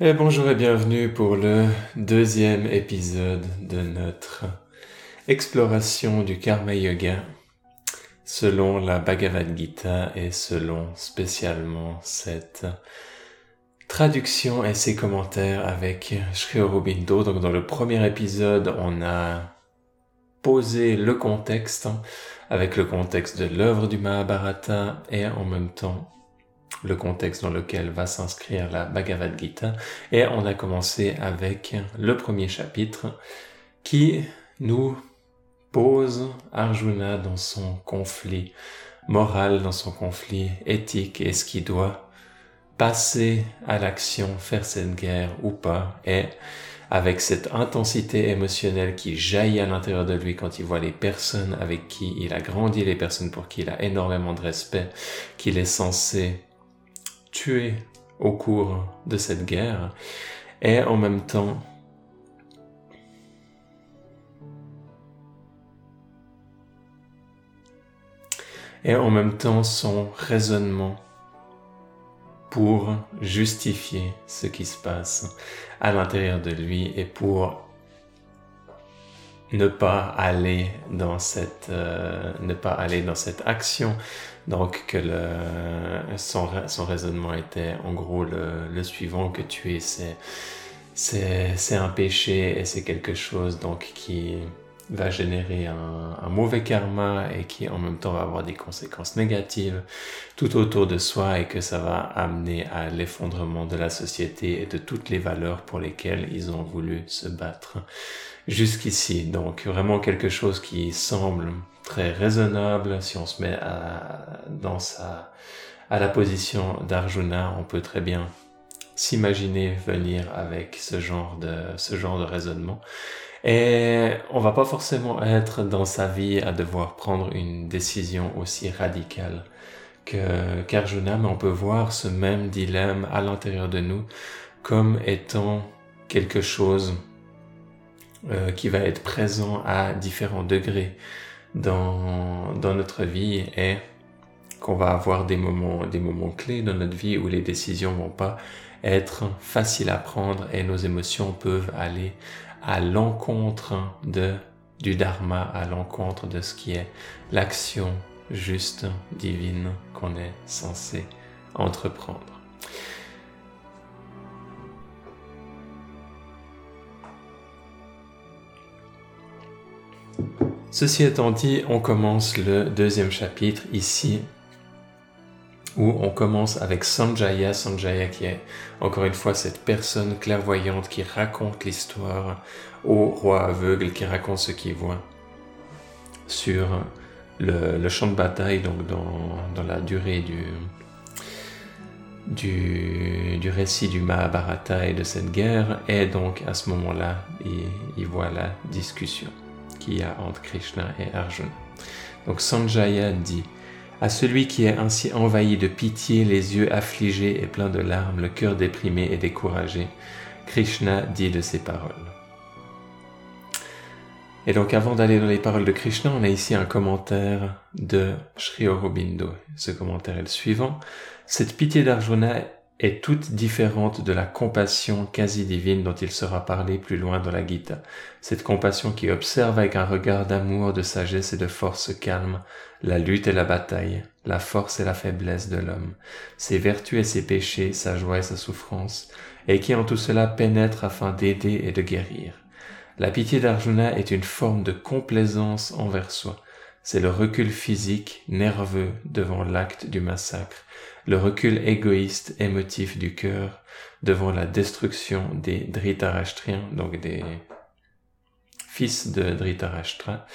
Et bonjour et bienvenue pour le deuxième épisode de notre exploration du Karma Yoga selon la Bhagavad Gita et selon spécialement cette traduction et ses commentaires avec Sri Aurobindo. Donc dans le premier épisode, on a posé le contexte avec le contexte de l'œuvre du Mahabharata et en même temps le contexte dans lequel va s'inscrire la Bhagavad Gita. Et on a commencé avec le premier chapitre qui nous pose Arjuna dans son conflit moral, dans son conflit éthique, est-ce qu'il doit passer à l'action, faire cette guerre ou pas, et avec cette intensité émotionnelle qui jaillit à l'intérieur de lui quand il voit les personnes avec qui il a grandi, les personnes pour qui il a énormément de respect, qu'il est censé tuer au cours de cette guerre, et en même temps et en même temps son raisonnement pour justifier ce qui se passe à l'intérieur de lui et pour ne pas aller dans cette euh, ne pas aller dans cette action donc que le, son, son raisonnement était en gros le, suivant que tuer c'est c'est un péché et c'est quelque chose donc qui va générer un, un, mauvais karma et qui en même temps va avoir des conséquences négatives tout autour de soi et que ça va amener à l'effondrement de la société et de toutes les valeurs pour lesquelles ils ont voulu se battre jusqu'ici. Donc vraiment quelque chose qui semble très raisonnable si on se met à, dans sa, à la position d'Arjuna, on peut très bien s'imaginer venir avec ce genre de, ce genre de raisonnement. Et on va pas forcément être dans sa vie à devoir prendre une décision aussi radicale que qu'Arjuna, mais on peut voir ce même dilemme à l'intérieur de nous comme étant quelque chose euh, qui va être présent à différents degrés dans, notre vie et qu'on va avoir des moments, des moments clés dans notre vie où les décisions vont pas être faciles à prendre et nos émotions peuvent aller à l'encontre de, du dharma, à l'encontre de ce qui est l'action juste, divine qu'on est censé entreprendre. Ceci étant dit, on commence le deuxième chapitre ici où on commence avec Sanjaya, Sanjaya qui est encore une fois cette personne clairvoyante qui raconte l'histoire au roi aveugle, qui raconte ce qu'il voit sur le, champ de bataille, donc dans, la durée du, récit du Mahabharata et de cette guerre, et donc à ce moment-là, il voit la discussion qu'il y a entre Krishna et Arjuna. Donc Sanjaya dit à celui qui est ainsi envahi de pitié, les yeux affligés et pleins de larmes, le cœur déprimé et découragé, Krishna dit de ces paroles. Et donc avant d'aller dans les paroles de Krishna, on a ici un commentaire de Sri Aurobindo. Ce commentaire est le suivant. Cette pitié d'Arjuna est toute différente de la compassion quasi divine dont il sera parlé plus loin dans la Gita. Cette compassion qui observe avec un regard d'amour, de sagesse et de force calme la lutte et la bataille, la force et la faiblesse de l'homme, ses vertus et ses péchés, sa joie et sa souffrance, et qui en tout cela pénètre afin d'aider et de guérir. La pitié d'Arjuna est une forme de complaisance envers soi. C'est le recul physique, nerveux devant l'acte du massacre, le recul égoïste, émotif du cœur devant la destruction des Dhritarashtriens, donc des fils de Dhritarashtra,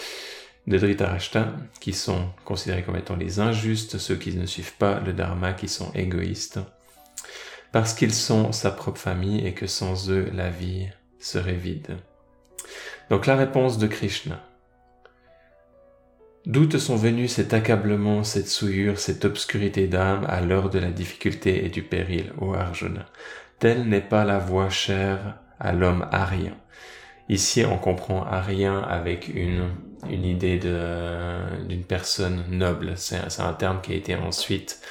de Dhritarashtra, qui sont considérés comme étant les injustes, ceux qui ne suivent pas le dharma, qui sont égoïstes, parce qu'ils sont sa propre famille et que sans eux la vie serait vide. Donc la réponse de Krishna. D'où te sont venus cet accablement, cette souillure, cette obscurité d'âme à l'heure de la difficulté et du péril, ô Arjuna? Telle n'est pas la voie chère à l'homme arien. Ici, on comprend arien avec une, une idée d'une personne noble. C'est un terme qui a été ensuite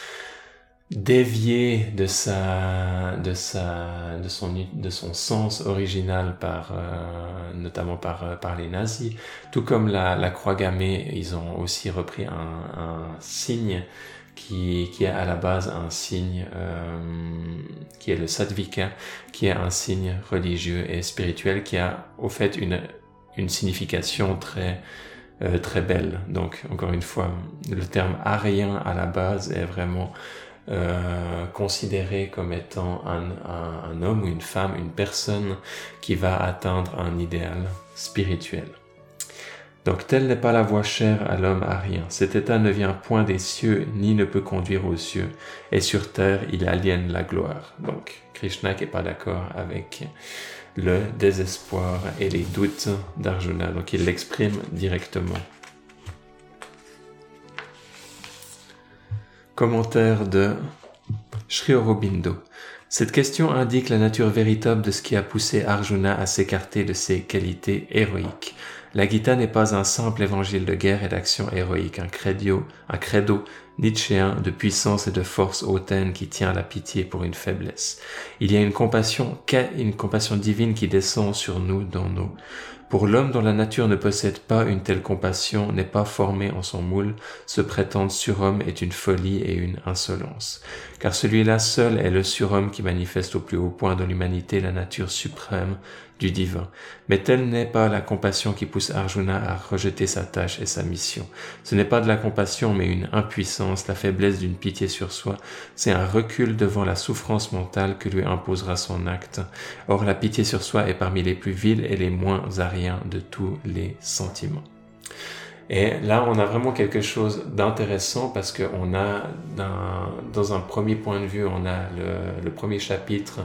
dévié de sa de sa de son de son sens original par euh, notamment par euh, par les nazis tout comme la, la croix gammée ils ont aussi repris un, un signe qui, qui est à la base un signe euh, qui est le Sadvika, qui est un signe religieux et spirituel qui a au fait une, une signification très euh, très belle. Donc encore une fois, le terme arien à la base est vraiment euh, considéré comme étant un, homme ou une femme, une personne qui va atteindre un idéal spirituel. Donc telle n'est pas la voie chère à l'homme arien. Cet état ne vient point des cieux, ni ne peut conduire aux cieux, et sur terre il aliène la gloire. Donc Krishna n'est pas d'accord avec le désespoir et les doutes d'Arjuna, donc il l'exprime directement. Commentaire de Sri Aurobindo. Cette question indique la nature véritable de ce qui a poussé Arjuna à s'écarter de ses qualités héroïques. La Gita n'est pas un simple évangile de guerre et d'action héroïque, un credo, un credo nietzschéen de puissance et de force hautaine qui tient la pitié pour une faiblesse. Il y a une compassion, une compassion divine qui descend sur nous dans nos pour l'homme dont la nature ne possède pas une telle compassion, n'est pas formé en son moule, se prétendre surhomme est une folie et une insolence. Car celui-là seul est le surhomme qui manifeste au plus haut point de l'humanité la nature suprême divin. Mais telle n'est pas la compassion qui pousse Arjuna à rejeter sa tâche et sa mission. Ce n'est pas de la compassion, mais une impuissance, la faiblesse d'une pitié sur soi. C'est un recul devant la souffrance mentale que lui imposera son acte. Or, la pitié sur soi est parmi les plus vils et les moins ariens de tous les sentiments. Et là, on a vraiment quelque chose d'intéressant parce qu'on a, dans un premier point de vue, on a le, premier chapitre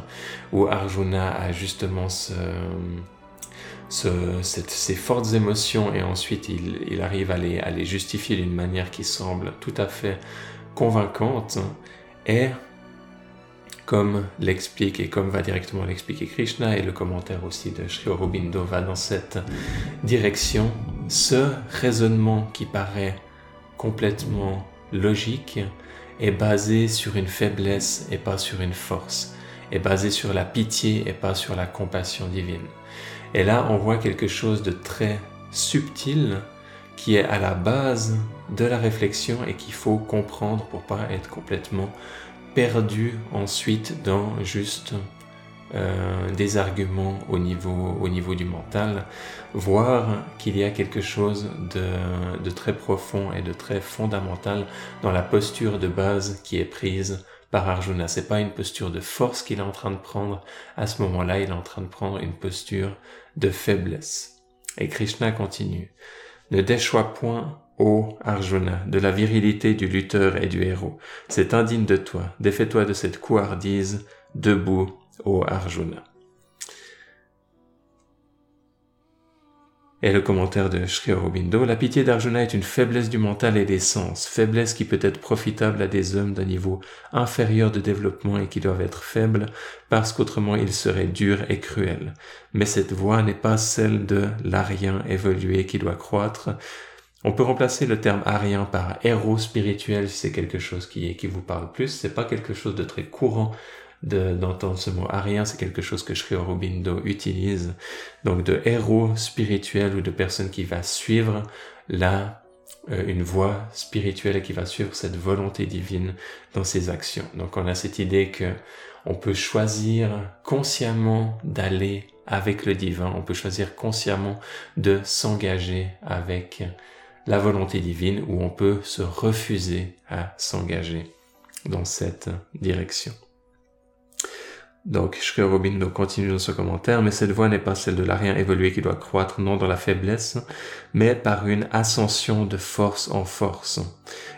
où Arjuna a justement ce, ces fortes émotions et ensuite il, arrive à les, justifier d'une manière qui semble tout à fait convaincante. Comme l'explique et comme va directement l'expliquer Krishna et le commentaire aussi de Sri Aurobindo va dans cette direction, ce raisonnement qui paraît complètement logique est basé sur une faiblesse et pas sur une force, est basé sur la pitié et pas sur la compassion divine. Et là, on voit quelque chose de très subtil qui est à la base de la réflexion et qu'il faut comprendre pour pas être complètement perdu ensuite dans juste euh, des arguments au niveau, au niveau du mental, voir qu'il y a quelque chose de, de très profond et de très fondamental dans la posture de base qui est prise par Arjuna. C'est pas une posture de force qu'il est en train de prendre. À ce moment-là, il est en train de prendre une posture de faiblesse. Et Krishna continue. Ne déchois point Ô Arjuna, de la virilité du lutteur et du héros, c'est indigne de toi, défais-toi de cette couardise, debout, ô Arjuna. Et le commentaire de Sri Aurobindo, la pitié d'Arjuna est une faiblesse du mental et des sens, faiblesse qui peut être profitable à des hommes d'un niveau inférieur de développement et qui doivent être faibles parce qu'autrement ils seraient durs et cruels. Mais cette voie n'est pas celle de l'arien évolué qui doit croître, on peut remplacer le terme arien par héros spirituel si c'est quelque chose qui, vous parle plus. C'est pas quelque chose de très courant d'entendre ce mot arien, c'est quelque chose que Sri Aurobindo utilise. Donc de héros spirituel ou de personne qui va suivre la euh, une voie spirituelle et qui va suivre cette volonté divine dans ses actions. Donc on a cette idée que on peut choisir consciemment d'aller avec le divin, on peut choisir consciemment de s'engager avec la volonté divine où on peut se refuser à s'engager dans cette direction. Donc, Aurobindo continue dans ce commentaire, mais cette voie n'est pas celle de l'arien évolué qui doit croître, non dans la faiblesse, mais par une ascension de force en force.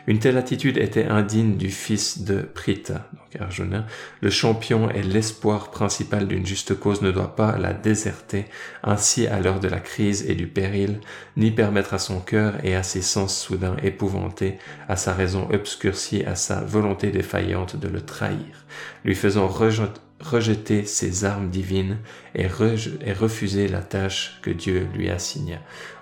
Une telle attitude était indigne du fils de Prita, donc Arjuna. Le champion et l'espoir principal d'une juste cause ne doit pas la déserter, ainsi à l'heure de la crise et du péril, ni permettre à son cœur et à ses sens soudains épouvantés, à sa raison obscurcie, à sa volonté défaillante de le trahir, lui faisant rejeter rejeter ses armes divines et, refuser la tâche que Dieu lui a assignée.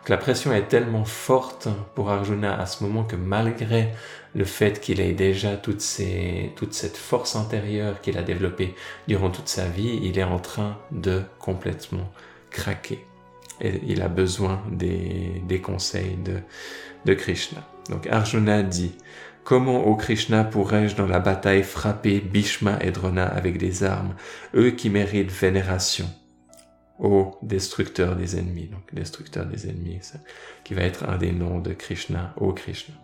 la pression est tellement forte pour Arjuna à ce moment que malgré le fait qu'il ait déjà toute, cette force intérieure qu'il a développée durant toute sa vie, il est en train de complètement craquer. Et il a besoin des, des conseils de, de Krishna. Donc Arjuna dit, Comment, ô Krishna, pourrais-je dans la bataille frapper Bhishma et Drona avec des armes, eux qui méritent vénération? Ô destructeur des ennemis, donc destructeur des ennemis, qui va être un des noms de Krishna, ô Krishna.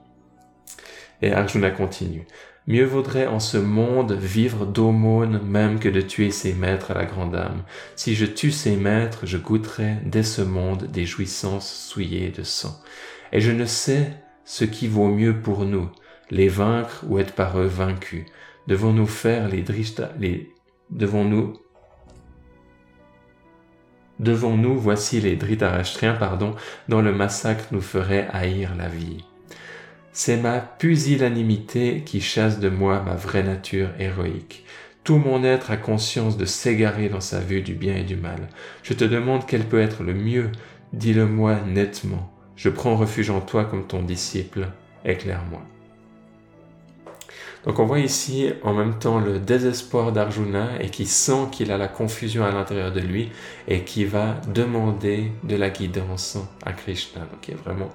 Et Arjuna continue. Mieux vaudrait en ce monde vivre d'aumône même que de tuer ses maîtres à la grande âme. Si je tue ses maîtres, je goûterai dès ce monde des jouissances souillées de sang. Et je ne sais ce qui vaut mieux pour nous, les vaincre ou être par eux vaincus Devons-nous faire les drishta, les, devons-nous, devons-nous, voici les dhritarashtriens, pardon, dont le massacre nous ferait haïr la vie. C'est ma pusillanimité qui chasse de moi ma vraie nature héroïque. Tout mon être a conscience de s'égarer dans sa vue du bien et du mal. Je te demande quel peut être le mieux. Dis-le-moi nettement. Je prends refuge en toi comme ton disciple. Éclaire-moi. Donc on voit ici en même temps le désespoir d'Arjuna et qui sent qu'il a la confusion à l'intérieur de lui et qui va demander de la guidance à Krishna. Donc il y a vraiment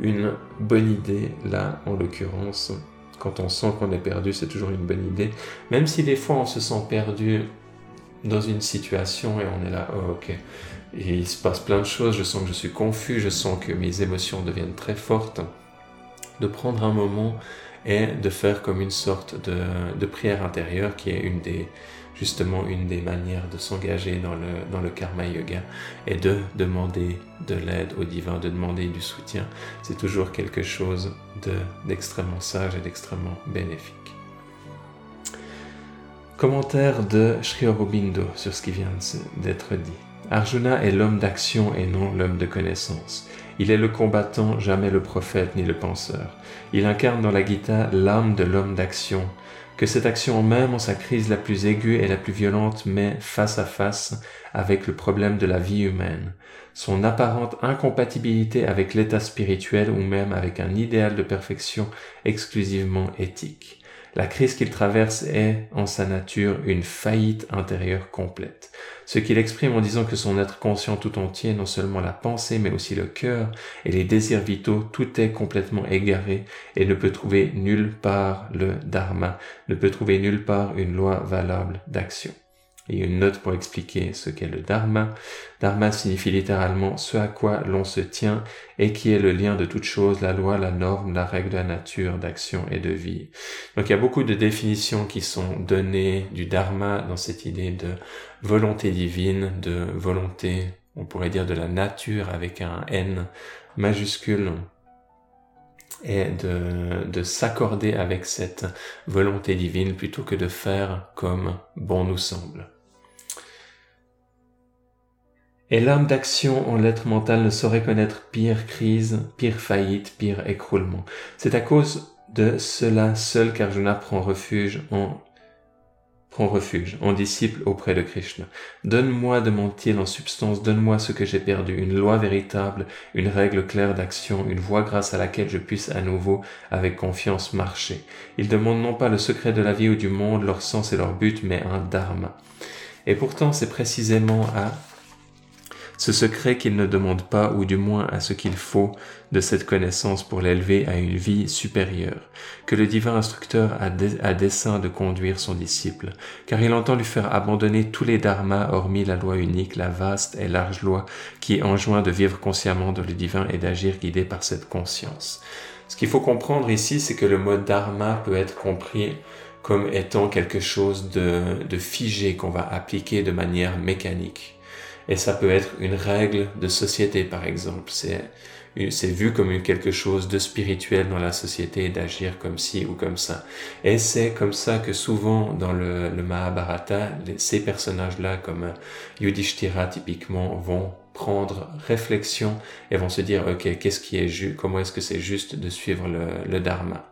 une bonne idée là en l'occurrence. Quand on sent qu'on est perdu, c'est toujours une bonne idée. Même si des fois on se sent perdu dans une situation et on est là, oh ok, et il se passe plein de choses, je sens que je suis confus, je sens que mes émotions deviennent très fortes. De prendre un moment et de faire comme une sorte de, prière intérieure qui est une des, justement une des manières de s'engager dans le, dans le karma yoga et de demander de l'aide au divin, de demander du soutien. C'est toujours quelque chose d'extrêmement sage et d'extrêmement bénéfique. Commentaire de Sri Aurobindo sur ce qui vient d'être dit. Arjuna est l'homme d'action et non l'homme de connaissance. Il est le combattant, jamais le prophète ni le penseur. Il incarne dans la Gita l'âme de l'homme d'action, que cette action même en sa crise la plus aiguë et la plus violente met face à face avec le problème de la vie humaine, son apparente incompatibilité avec l'état spirituel ou même avec un idéal de perfection exclusivement éthique. La crise qu'il traverse est, en sa nature, une faillite intérieure complète. Ce qu'il exprime en disant que son être conscient tout entier, non seulement la pensée, mais aussi le cœur et les désirs vitaux, tout est complètement égaré et ne peut trouver nulle part le dharma, ne peut trouver nulle part une loi valable d'action. Et une note pour expliquer ce qu'est le dharma. Dharma signifie littéralement ce à quoi l'on se tient et qui est le lien de toute chose, la loi, la norme, la règle de la nature, d'action et de vie. Donc il y a beaucoup de définitions qui sont données du dharma dans cette idée de volonté divine, de volonté, on pourrait dire de la nature avec un N majuscule et de, de s'accorder avec cette volonté divine plutôt que de faire comme bon nous semble. Et l'âme d'action en lettres mentales ne saurait connaître pire crise, pire faillite, pire écroulement. C'est à cause de cela seul qu'Arjuna prend refuge en prend refuge, en disciple auprès de Krishna. Donne-moi de mentir en substance, donne-moi ce que j'ai perdu, une loi véritable, une règle claire d'action, une voie grâce à laquelle je puisse à nouveau, avec confiance, marcher. Il demande non pas le secret de la vie ou du monde, leur sens et leur but, mais un dharma. Et pourtant, c'est précisément à ce secret qu'il ne demande pas, ou du moins à ce qu'il faut, de cette connaissance pour l'élever à une vie supérieure, que le divin instructeur a, dessein de conduire son disciple, car il entend lui faire abandonner tous les dharmas hormis la loi unique, la vaste et large loi qui enjoint de vivre consciemment dans le divin et d'agir guidé par cette conscience. Ce qu'il faut comprendre ici, c'est que le mot dharma peut être compris comme étant quelque chose de figé qu'on va appliquer de manière mécanique. Et ça peut être une règle de société, par exemple. C'est, vu comme quelque chose de spirituel dans la société d'agir comme ci ou comme ça. Et c'est comme ça que souvent dans le, le Mahabharata, ces personnages-là, comme Yudhishthira typiquement, vont prendre réflexion et vont se dire, ok, qu'est-ce qui est juste, comment est-ce que c'est juste de suivre le, le Dharma?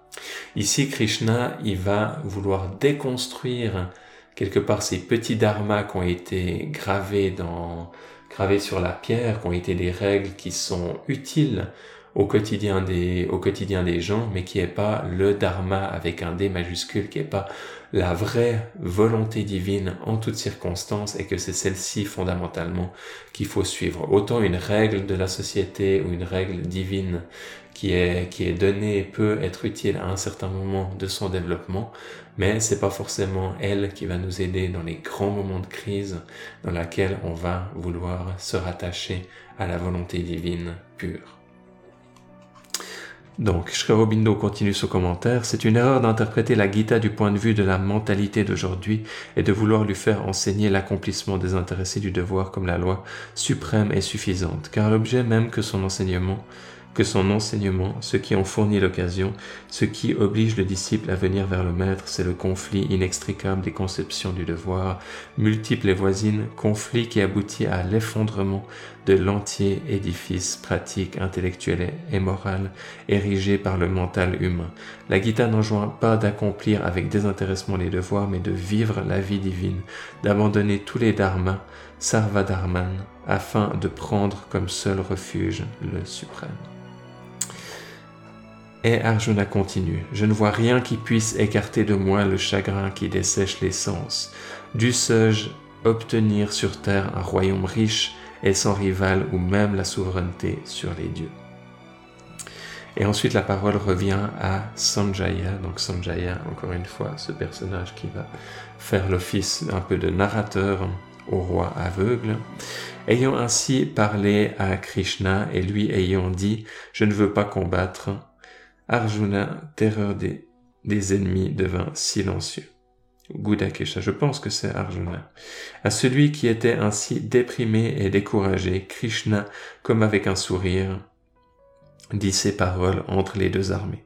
Ici, Krishna, il va vouloir déconstruire quelque part ces petits dharmas qui ont été gravés dans, gravés sur la pierre, qui ont été des règles qui sont utiles au quotidien des, au quotidien des gens, mais qui est pas le dharma avec un D majuscule, qui est pas la vraie volonté divine en toutes circonstances et que c'est celle-ci fondamentalement qu'il faut suivre. Autant une règle de la société ou une règle divine qui est, qui est donnée peut être utile à un certain moment de son développement, mais c'est pas forcément elle qui va nous aider dans les grands moments de crise dans laquelle on va vouloir se rattacher à la volonté divine pure. Donc, Aurobindo continue ce commentaire. C'est une erreur d'interpréter la Gita du point de vue de la mentalité d'aujourd'hui et de vouloir lui faire enseigner l'accomplissement des intéressés du devoir comme la loi suprême et suffisante, car l'objet même que son enseignement que son enseignement, ce qui en fournit l'occasion, ce qui oblige le disciple à venir vers le maître, c'est le conflit inextricable des conceptions du devoir, multiples et voisines, conflit qui aboutit à l'effondrement de l'entier édifice pratique, intellectuel et moral érigé par le mental humain. La Gita n'enjoint pas d'accomplir avec désintéressement les devoirs, mais de vivre la vie divine, d'abandonner tous les dharmas, sarvadharman, afin de prendre comme seul refuge le suprême. Et Arjuna continue, Je ne vois rien qui puisse écarter de moi le chagrin qui dessèche les sens. Dussé-je obtenir sur terre un royaume riche et sans rival ou même la souveraineté sur les dieux et ensuite, la parole revient à Sanjaya. Donc Sanjaya, encore une fois, ce personnage qui va faire l'office un peu de narrateur au roi aveugle. Ayant ainsi parlé à Krishna et lui ayant dit, je ne veux pas combattre, Arjuna, terreur des, ennemis, devint silencieux. Gudakesha, je pense que c'est Arjuna. À celui qui était ainsi déprimé et découragé, Krishna, comme avec un sourire, dit ces paroles entre les deux armées.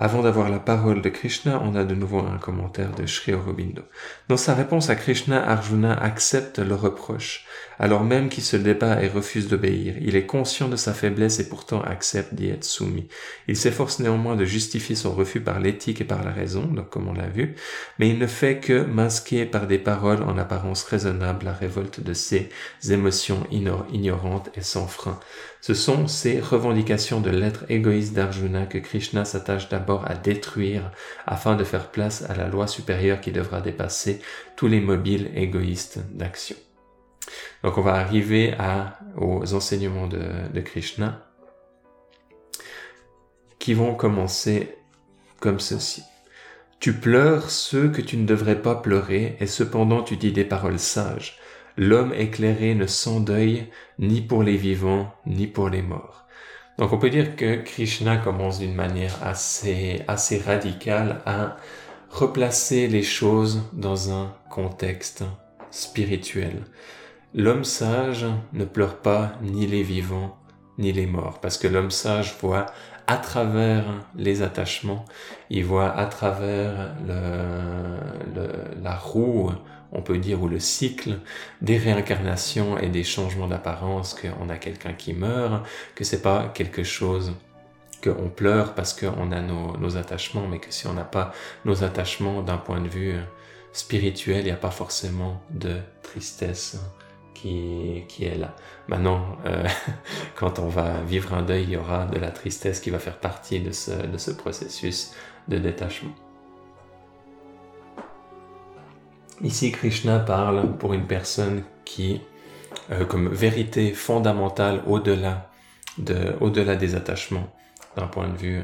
Avant d'avoir la parole de Krishna, on a de nouveau un commentaire de Sri Aurobindo. Dans sa réponse à Krishna, Arjuna accepte le reproche, alors même qu'il se débat et refuse d'obéir. Il est conscient de sa faiblesse et pourtant accepte d'y être soumis. Il s'efforce néanmoins de justifier son refus par l'éthique et par la raison, donc comme on l'a vu, mais il ne fait que masquer par des paroles en apparence raisonnables la révolte de ses émotions ignorantes et sans frein. Ce sont ces revendications de l'être égoïste d'Arjuna que Krishna s'attache d'abord à détruire afin de faire place à la loi supérieure qui devra dépasser tous les mobiles égoïstes d'action. Donc on va arriver aux enseignements de, Krishna qui vont commencer comme ceci. Tu pleures ceux que tu ne devrais pas pleurer et cependant tu dis des paroles sages l'homme éclairé ne s'endeuille ni pour les vivants ni pour les morts. Donc on peut dire que Krishna commence d'une manière assez, assez radicale à replacer les choses dans un contexte spirituel. L'homme sage ne pleure pas ni les vivants ni les morts, parce que l'homme sage voit à travers les attachements, il voit à travers la roue on peut dire, ou le cycle des réincarnations et des changements d'apparence, qu'on a quelqu'un qui meurt, que c'est pas quelque chose qu'on pleure parce qu'on a nos, attachements, mais que si on n'a pas nos attachements d'un point de vue spirituel, il n'y a pas forcément de tristesse qui, est là. Maintenant, euh, quand on va vivre un deuil, il y aura de la tristesse qui va faire partie de ce, processus de détachement. Ici, Krishna parle pour une personne qui, euh, comme vérité fondamentale au-delà de, au-delà des attachements, d'un point de vue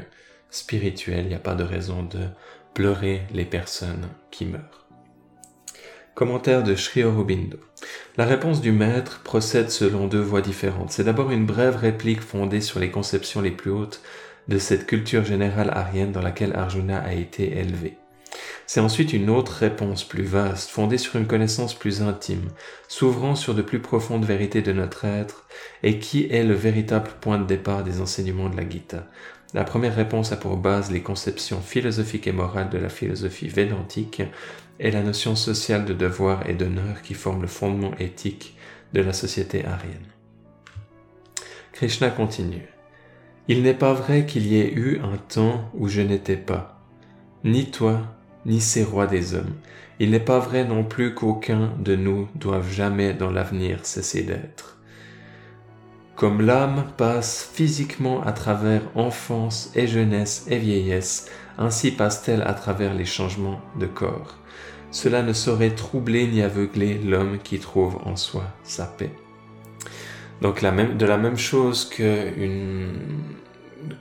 spirituel, il n'y a pas de raison de pleurer les personnes qui meurent. Commentaire de Sri Aurobindo. La réponse du maître procède selon deux voies différentes. C'est d'abord une brève réplique fondée sur les conceptions les plus hautes de cette culture générale arienne dans laquelle Arjuna a été élevé. C'est ensuite une autre réponse plus vaste, fondée sur une connaissance plus intime, s'ouvrant sur de plus profondes vérités de notre être, et qui est le véritable point de départ des enseignements de la Gita. La première réponse a pour base les conceptions philosophiques et morales de la philosophie védantique et la notion sociale de devoir et d'honneur qui forment le fondement éthique de la société arienne. Krishna continue. Il n'est pas vrai qu'il y ait eu un temps où je n'étais pas, ni toi, ni ces rois des hommes. Il n'est pas vrai non plus qu'aucun de nous doive jamais dans l'avenir cesser d'être. Comme l'âme passe physiquement à travers enfance et jeunesse et vieillesse, ainsi passe-t-elle à travers les changements de corps. Cela ne saurait troubler ni aveugler l'homme qui trouve en soi sa paix. Donc de la même chose que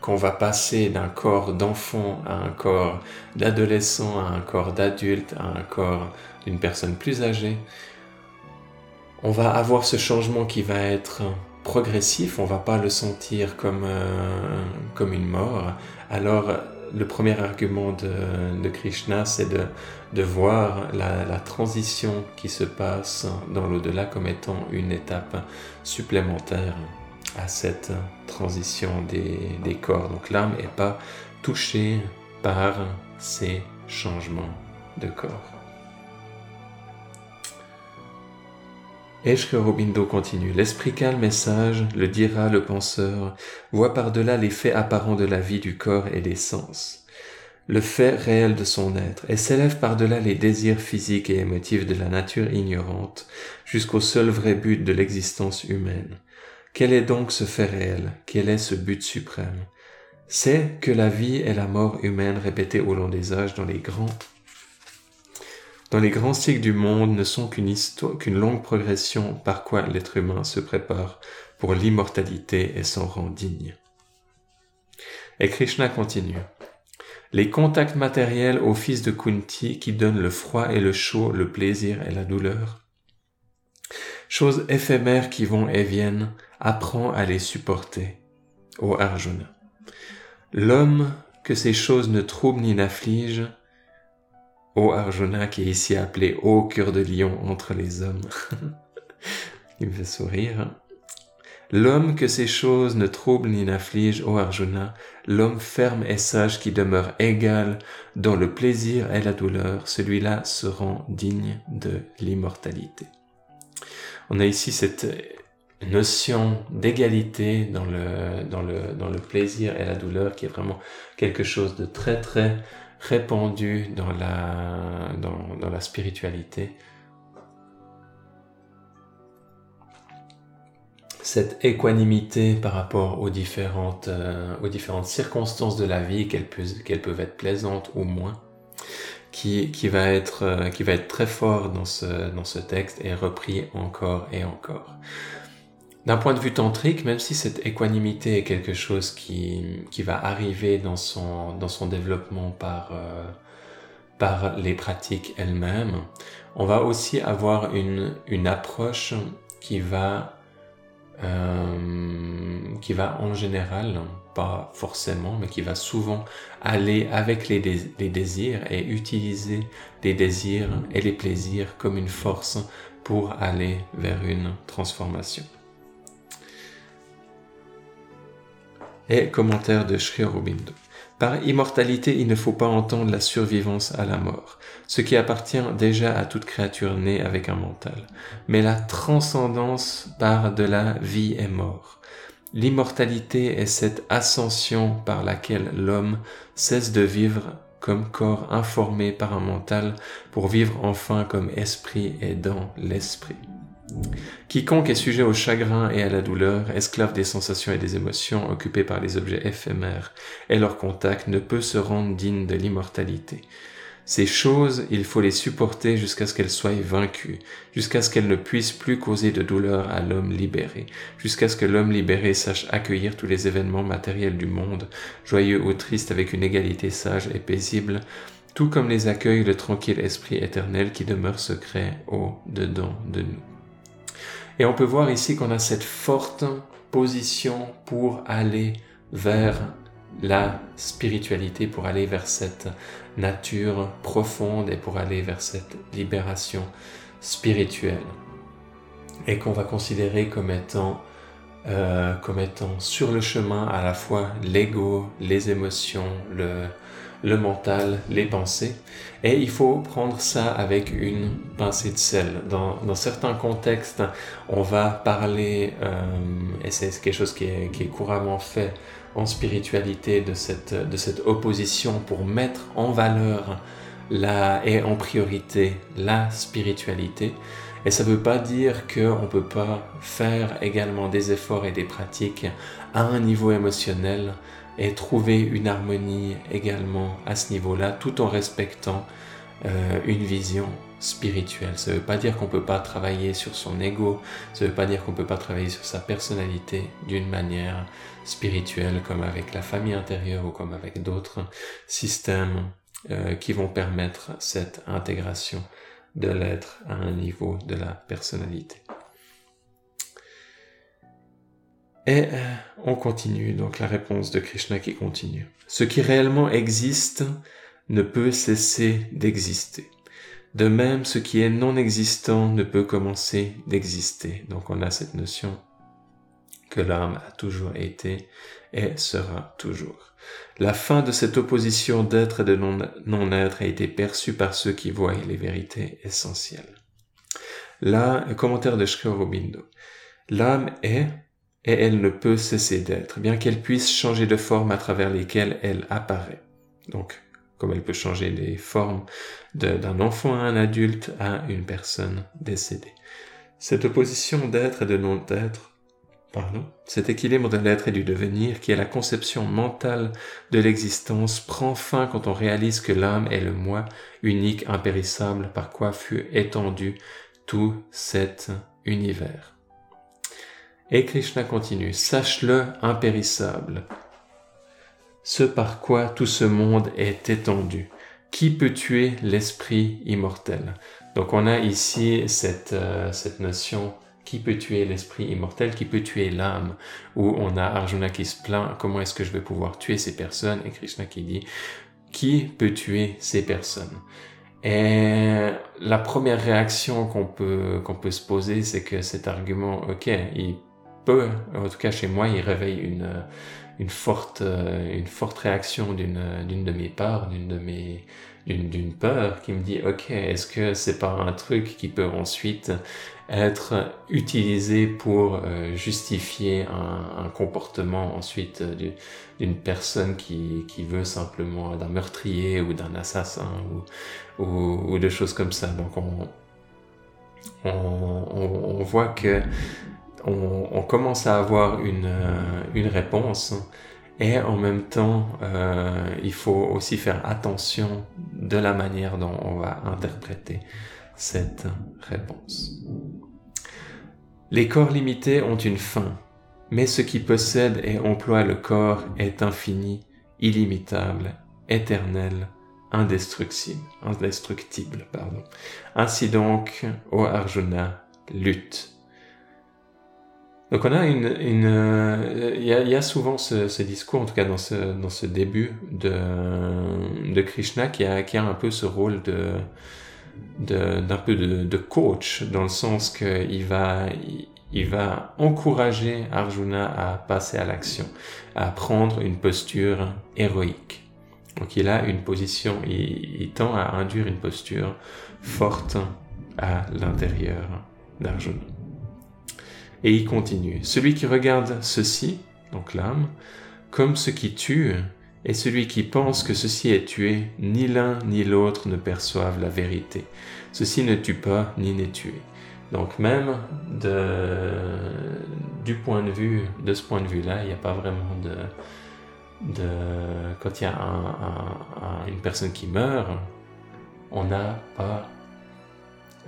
qu'on va passer d'un corps d'enfant à un corps d'adolescent, à un corps d'adulte, à un corps d'une personne plus âgée, on va avoir ce changement qui va être progressif, on va pas le sentir comme, euh, comme une mort. Alors le premier argument de, Krishna, c'est de, voir la, transition qui se passe dans l'au-delà comme étant une étape supplémentaire à cette transition des, corps. Donc l'âme n'est pas touchée par ces changements de corps. Eshke continue. L'esprit calme et sage, le dira le penseur, voit par-delà les faits apparents de la vie du corps et des sens, le fait réel de son être, et s'élève par-delà les désirs physiques et émotifs de la nature ignorante, jusqu'au seul vrai but de l'existence humaine. Quel est donc ce fait réel? Quel est ce but suprême? C'est que la vie et la mort humaine répétées au long des âges dans les grands dans les grands cycles du monde ne sont qu'une qu'une longue progression par quoi l'être humain se prépare pour l'immortalité et s'en rend digne. Et Krishna continue. Les contacts matériels au fils de Kunti qui donnent le froid et le chaud, le plaisir et la douleur. Choses éphémères qui vont et viennent, apprends à les supporter, ô Arjuna. L'homme que ces choses ne troublent ni n'affligent, Ô Arjuna qui est ici appelé Ô cœur de lion entre les hommes. Il me fait sourire. L'homme que ces choses ne troublent ni n'affligent, ô Arjuna, l'homme ferme et sage qui demeure égal dans le plaisir et la douleur, celui-là se rend digne de l'immortalité. On a ici cette notion d'égalité dans le, plaisir et la douleur qui est vraiment quelque chose de très très répandu dans la, spiritualité. Cette équanimité par rapport aux différentes, euh, aux différentes circonstances de la vie, qu'elles peuvent être plaisantes ou moins, qui, qui, va être, euh, qui va être très fort dans ce, dans ce texte et repris encore et encore. D'un point de vue tantrique, même si cette équanimité est quelque chose qui, qui va arriver dans son, dans son développement par, euh, par les pratiques elles-mêmes, on va aussi avoir une, une approche qui va, euh, qui va en général, pas forcément, mais qui va souvent aller avec les, désirs et utiliser les désirs et les plaisirs comme une force pour aller vers une transformation. Et commentaire de Sri Aurobindo. Par immortalité, il ne faut pas entendre la survivance à la mort, ce qui appartient déjà à toute créature née avec un mental, mais la transcendance par de la vie et mort. L'immortalité est cette ascension par laquelle l'homme cesse de vivre comme corps informé par un mental pour vivre enfin comme esprit et dans l'esprit. Quiconque est sujet au chagrin et à la douleur, esclave des sensations et des émotions, occupé par les objets éphémères et leur contact, ne peut se rendre digne de l'immortalité. Ces choses, il faut les supporter jusqu'à ce qu'elles soient vaincues, jusqu'à ce qu'elles ne puissent plus causer de douleur à l'homme libéré, jusqu'à ce que l'homme libéré sache accueillir tous les événements matériels du monde, joyeux ou tristes avec une égalité sage et paisible, tout comme les accueille le tranquille esprit éternel qui demeure secret au-dedans de nous. Et on peut voir ici qu'on a cette forte position pour aller vers la spiritualité, pour aller vers cette nature profonde et pour aller vers cette libération spirituelle. Et qu'on va considérer comme étant, euh, comme étant sur le chemin à la fois l'ego, les émotions, le, le mental, les pensées. Et il faut prendre ça avec une pincée de sel. Dans, dans certains contextes, on va parler, euh, et c'est quelque chose qui est, qui est, couramment fait en spiritualité, de cette, de cette opposition pour mettre en valeur la, est en priorité la spiritualité. Et ça ne veut pas dire qu'on ne peut pas faire également des efforts et des pratiques à un niveau émotionnel et trouver une harmonie également à ce niveau-là, tout en respectant euh, une vision spirituelle. Ça ne veut pas dire qu'on ne peut pas travailler sur son ego, ça ne veut pas dire qu'on ne peut pas travailler sur sa personnalité d'une manière spirituelle, comme avec la famille intérieure ou comme avec d'autres systèmes euh, qui vont permettre cette intégration de l'être à un niveau de la personnalité. Et euh, on continue, donc la réponse de Krishna qui continue. Ce qui réellement existe ne peut cesser d'exister. De même, ce qui est non existant ne peut commencer d'exister. Donc on a cette notion que l'âme a toujours été et sera toujours. La fin de cette opposition d'être et de non-être a été perçue par ceux qui voient les vérités essentielles. Là, commentaire de L'âme est et elle ne peut cesser d'être, bien qu'elle puisse changer de forme à travers lesquelles elle apparaît. Donc, comme elle peut changer des formes d'un enfant à un adulte à une personne décédée. Cette opposition d'être et de non-être Cet équilibre de l'être et du devenir, qui est la conception mentale de l'existence, prend fin quand on réalise que l'âme est le moi, unique, impérissable, par quoi fut étendu tout cet univers. Et Krishna continue, sache-le impérissable, ce par quoi tout ce monde est étendu. Qui peut tuer l'esprit immortel? Donc on a ici cette, euh, cette notion qui peut tuer l'esprit immortel, qui peut tuer l'âme, où on a Arjuna qui se plaint, comment est-ce que je vais pouvoir tuer ces personnes, et Krishna qui dit, qui peut tuer ces personnes? Et la première réaction qu'on peut, qu'on peut se poser, c'est que cet argument, ok, il peut, en tout cas chez moi, il réveille une, une forte, une forte réaction d'une, de mes parts, d'une de mes, d'une peur qui me dit ok est-ce que c'est pas un truc qui peut ensuite être utilisé pour euh, justifier un, comportement ensuite euh, d'une personne qui, veut simplement d'un meurtrier ou d'un assassin ou, ou, de choses comme ça. Donc on, on, voit que on, commence à avoir une, euh, une réponse et en même temps il faut aussi faire attention de la manière dont on va interpréter cette réponse. Les corps limités ont une fin, mais ce qui possède et emploie le corps est infini, illimitable, éternel, indestructible. indestructible pardon. Ainsi donc, ô Arjuna, lutte. Donc on a une, une il, y a, souvent ce, discours, en tout cas dans ce, dans ce début de, de Krishna, qui a un peu ce rôle de, d'un peu de, coach, dans le sens qu'il va, il va encourager Arjuna à passer à l'action, à prendre une posture héroïque. Donc il a une position, il, il tend à induire une posture forte à l'intérieur d'Arjuna. Et il continue. Celui qui regarde ceci, donc l'âme, comme ce qui tue, et celui qui pense que ceci est tué, ni l'un ni l'autre ne perçoivent la vérité. Ceci ne tue pas ni n'est tué. Donc même de, du point de vue, de ce point de vue-là, il n'y a pas vraiment de, de quand il y a un, une personne qui meurt, on n'a pas,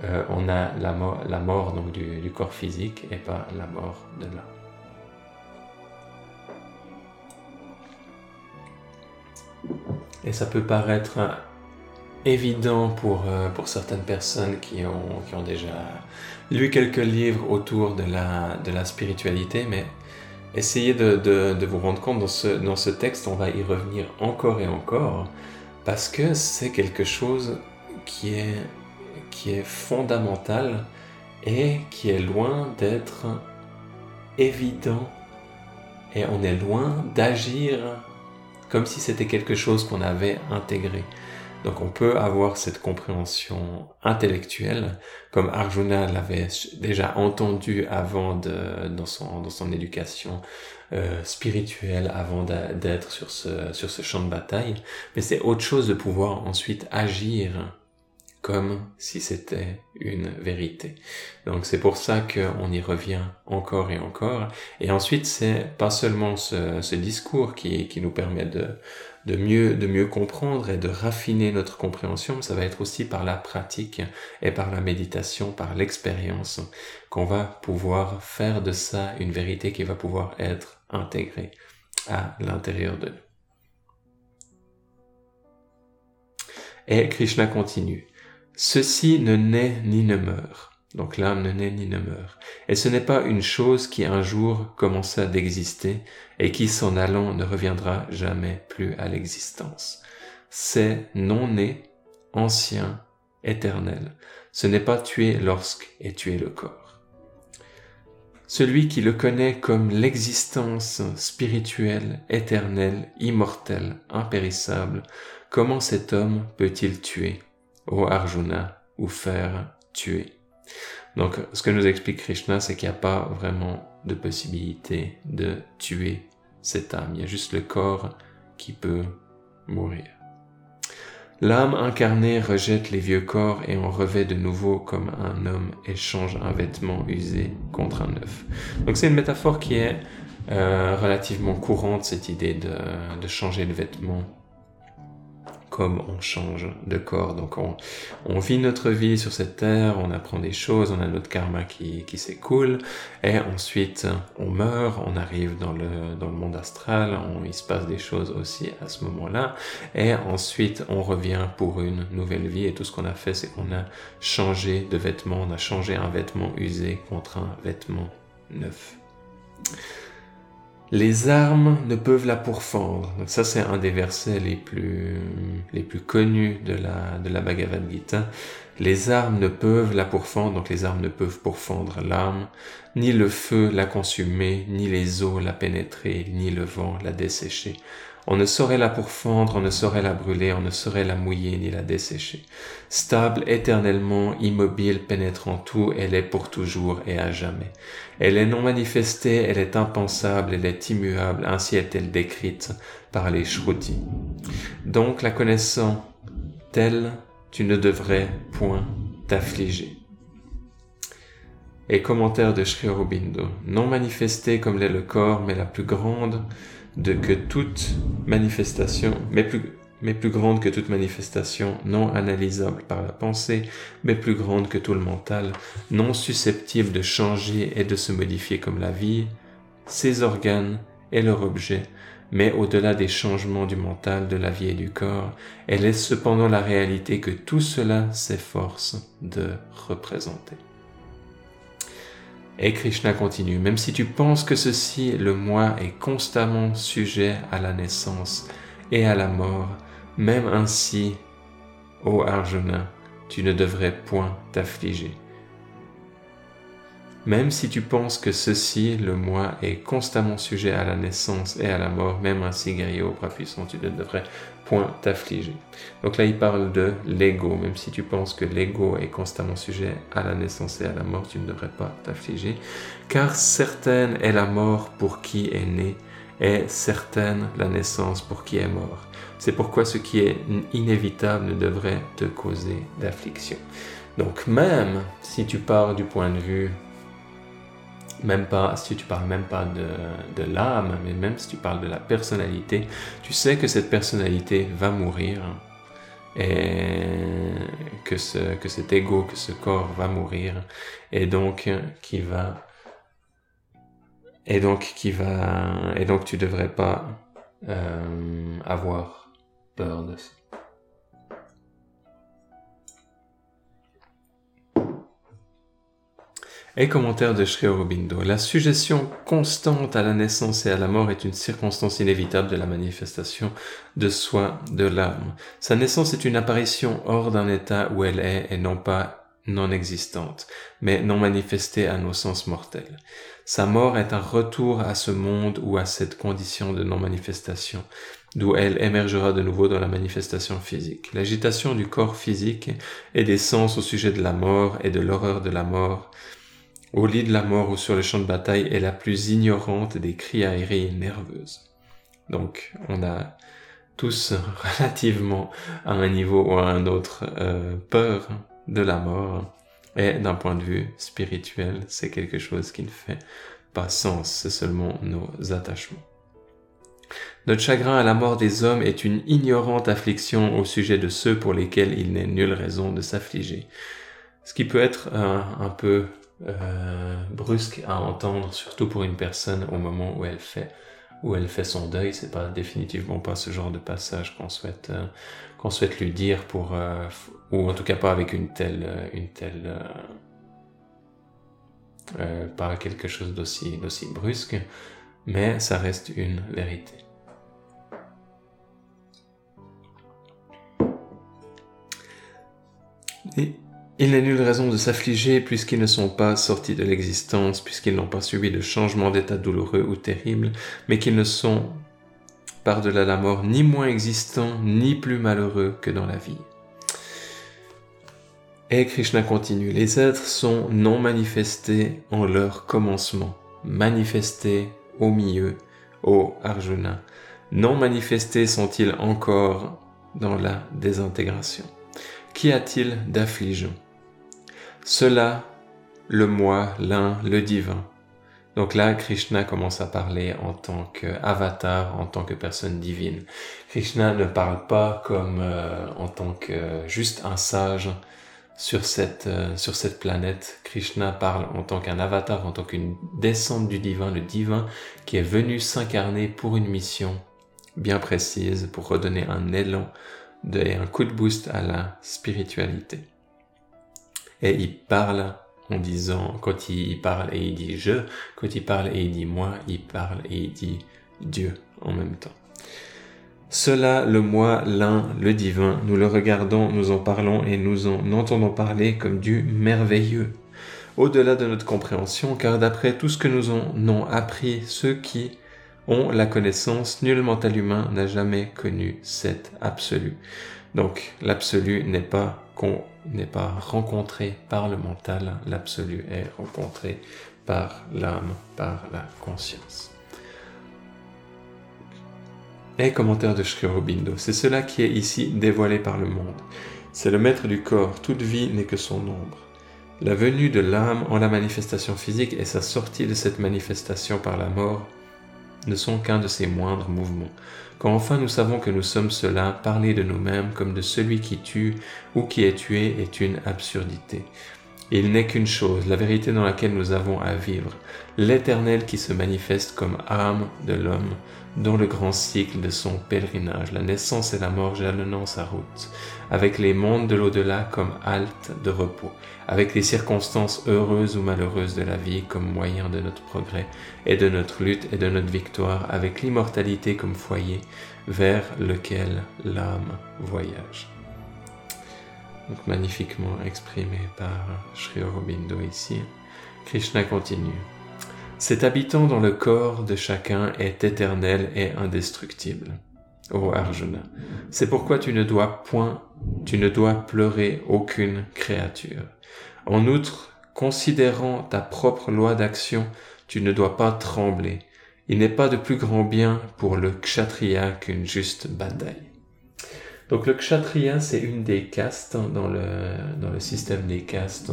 euh, on a la mort, la mort donc du corps physique et pas la mort de l'âme. Et ça peut paraître évident pour, euh, pour certaines personnes qui ont, qui ont déjà lu quelques livres autour de la, de la spiritualité, mais essayez de, de, de vous rendre compte dans ce, dans ce texte, on va y revenir encore et encore, parce que c'est quelque chose qui est, qui est fondamental et qui est loin d'être évident, et on est loin d'agir comme si c'était quelque chose qu'on avait intégré. Donc on peut avoir cette compréhension intellectuelle, comme Arjuna l'avait déjà entendu avant de, dans, son, dans son éducation euh, spirituelle, avant d'être sur ce, sur ce champ de bataille. Mais c'est autre chose de pouvoir ensuite agir comme si c'était une vérité. Donc c'est pour ça qu'on y revient encore et encore. Et ensuite, c'est pas seulement ce, discours qui, nous permet de, mieux, comprendre et de raffiner notre compréhension, ça va être aussi par la pratique et par la méditation, par l'expérience, qu'on va pouvoir faire de ça une vérité qui va pouvoir être intégrée à l'intérieur de nous. Et Krishna continue. Ceci ne naît ni ne meurt. Donc l'âme ne naît ni ne meurt. Et ce n'est pas une chose qui un jour commença d'exister et qui s'en allant ne reviendra jamais plus à l'existence. C'est non né, ancien, éternel. Ce n'est pas tué lorsque est tué le corps. Celui qui le connaît comme l'existence spirituelle, éternelle, immortelle, impérissable, comment cet homme peut-il tuer ô Arjuna, ou faire tuer. Donc, ce que nous explique Krishna, c'est qu'il n'y a pas vraiment de possibilité de tuer cette âme. Il y a juste le corps qui peut mourir. L'âme incarnée rejette les vieux corps et en revêt de nouveau comme un homme échange un vêtement usé contre un neuf. Donc c'est une métaphore qui est euh, relativement courante, cette idée de, de changer de vêtement comme on change de corps. Donc on, vit notre vie sur cette terre, on apprend des choses, on a notre karma qui, s'écoule, et ensuite on meurt, on arrive dans le, dans le monde astral, on, il se passe des choses aussi à ce moment-là, et ensuite on revient pour une nouvelle vie, et tout ce qu'on a fait, c'est qu'on a changé de vêtement, on a changé un vêtement usé contre un vêtement neuf. Les armes ne peuvent la pourfendre. Donc ça, c'est un des versets les plus, les plus connus de la, de la Bhagavad Gita. Les armes ne peuvent la pourfendre, donc les armes ne peuvent pourfendre l'âme, ni le feu la consumer, ni les eaux la pénétrer, ni le vent la dessécher. On ne saurait la pourfendre, on ne saurait la brûler, on ne saurait la mouiller ni la dessécher. Stable, éternellement, immobile, pénétrant tout, elle est pour toujours et à jamais. Elle est non manifestée, elle est impensable, elle est immuable, ainsi est-elle décrite par les Shruti. Donc, la connaissant telle, tu ne devrais point t'affliger. Et commentaire de Sri Aurobindo. Non manifestée comme l'est le corps, mais la plus grande, de que toute manifestation, mais plus, mais plus grande que toute manifestation, non analysable par la pensée, mais plus grande que tout le mental, non susceptible de changer et de se modifier comme la vie, ses organes et leur objet, mais au-delà des changements du mental, de la vie et du corps, elle est cependant la réalité que tout cela s'efforce de représenter. Et Krishna continue, même si tu penses que ceci, le moi, est constamment sujet à la naissance et à la mort, même ainsi, ô Arjuna, tu ne devrais point t'affliger. Même si tu penses que ceci, le moi, est constamment sujet à la naissance et à la mort, même ainsi, guerrier au bras puissant, tu ne devrais point t'affliger. Donc là, il parle de l'ego. Même si tu penses que l'ego est constamment sujet à la naissance et à la mort, tu ne devrais pas t'affliger. Car certaine est la mort pour qui est né, et certaine la naissance pour qui est mort. C'est pourquoi ce qui est inévitable ne devrait te causer d'affliction. Donc même si tu pars du point de vue même pas, si tu parles même pas de, de l'âme, mais même si tu parles de la personnalité, tu sais que cette personnalité va mourir et que, ce, que cet ego, que ce corps va mourir et donc qui va et donc qui va et donc tu devrais pas euh, avoir Et commentaire de Sri Aurobindo. La suggestion constante à la naissance et à la mort est une circonstance inévitable de la manifestation de soi de l'âme. Sa naissance est une apparition hors d'un état où elle est et non pas non existante, mais non manifestée à nos sens mortels. Sa mort est un retour à ce monde ou à cette condition de non-manifestation. D'où elle émergera de nouveau dans la manifestation physique. L'agitation du corps physique et des sens au sujet de la mort et de l'horreur de la mort, au lit de la mort ou sur le champ de bataille, est la plus ignorante des criailleries nerveuses. Donc, on a tous relativement à un niveau ou à un autre euh, peur de la mort. Et d'un point de vue spirituel, c'est quelque chose qui ne fait pas sens, c'est seulement nos attachements. Notre chagrin à la mort des hommes est une ignorante affliction au sujet de ceux pour lesquels il n'est nulle raison de s'affliger. Ce qui peut être un, peu euh, brusque à entendre, surtout pour une personne au moment où elle fait où elle fait son deuil, c'est pas définitivement pas ce genre de passage qu'on souhaite euh, qu'on souhaite lui dire pour euh, ou en tout cas pas avec une telle une telle pas quelque chose d'aussi d'aussi brusque, mais ça reste une vérité. Et il n'est nulle raison de s'affliger puisqu'ils ne sont pas sortis de l'existence, puisqu'ils n'ont pas subi de changement d'état douloureux ou terrible, mais qu'ils ne sont, par-delà la mort, ni moins existants, ni plus malheureux que dans la vie. Et Krishna continue, les êtres sont non manifestés en leur commencement, manifestés au milieu, ô Arjuna. Non manifestés sont-ils encore dans la désintégration Qu'y a-t-il d'affligeant? Cela, le moi, l'un, le divin. Donc là, Krishna commence à parler en tant qu'avatar, en tant que personne divine. Krishna ne parle pas comme euh, en tant que juste un sage sur cette, euh, sur cette planète. Krishna parle en tant qu'un avatar, en tant qu'une descente du divin, le divin qui est venu s'incarner pour une mission bien précise, pour redonner un élan de, un coup de boost à la spiritualité. Et il parle en disant, quand il parle et il dit je, quand il parle et il dit moi, il parle et il dit Dieu en même temps. Cela, le moi, l'un, le divin, nous le regardons, nous en parlons et nous en entendons parler comme du merveilleux, au-delà de notre compréhension, car d'après tout ce que nous en avons appris, ceux qui ont la connaissance, nul mental humain n'a jamais connu cet absolu. Donc l'absolu n'est pas n'est pas rencontré par le mental, l'absolu est rencontré par l'âme, par la conscience. Et commentaire de Sri Aurobindo, c'est cela qui est ici dévoilé par le monde. C'est le maître du corps, toute vie n'est que son ombre. La venue de l'âme en la manifestation physique et sa sortie de cette manifestation par la mort ne sont qu'un de ses moindres mouvements. Quand enfin nous savons que nous sommes cela, parler de nous-mêmes comme de celui qui tue ou qui est tué est une absurdité. Il n'est qu'une chose, la vérité dans laquelle nous avons à vivre, l'éternel qui se manifeste comme âme de l'homme, dans le grand cycle de son pèlerinage, la naissance et la mort jalonnant sa route, avec les mondes de l'au-delà comme halte de repos, avec les circonstances heureuses ou malheureuses de la vie comme moyen de notre progrès et de notre lutte et de notre victoire, avec l'immortalité comme foyer vers lequel l'âme voyage. Donc magnifiquement exprimé par Sri Aurobindo ici. Krishna continue. Cet habitant dans le corps de chacun est éternel et indestructible. Ô Arjuna, c'est pourquoi tu ne dois point, tu ne dois pleurer aucune créature. En outre, considérant ta propre loi d'action, tu ne dois pas trembler. Il n'est pas de plus grand bien pour le kshatriya qu'une juste bataille. Donc le kshatriya, c'est une des castes dans le, dans le système des castes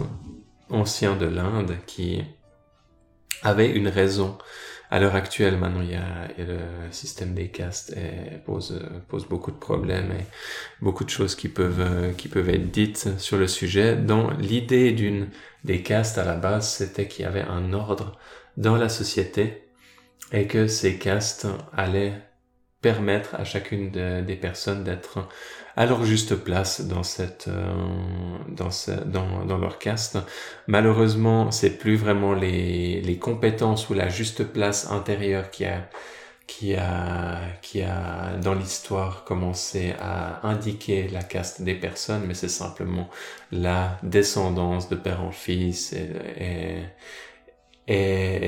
anciens de l'Inde qui avait une raison. À l'heure actuelle, maintenant, il y a, le système des castes et pose, pose beaucoup de problèmes et beaucoup de choses qui peuvent, qui peuvent être dites sur le sujet. Dans l'idée d'une des castes à la base, c'était qu'il y avait un ordre dans la société et que ces castes allaient permettre à chacune des personnes d'être à leur juste place dans cette euh, dans, ce, dans, dans leur caste. Malheureusement, c'est plus vraiment les, les compétences ou la juste place intérieure qui a qui a qui a dans l'histoire commencé à indiquer la caste des personnes, mais c'est simplement la descendance de père en fils et, Et,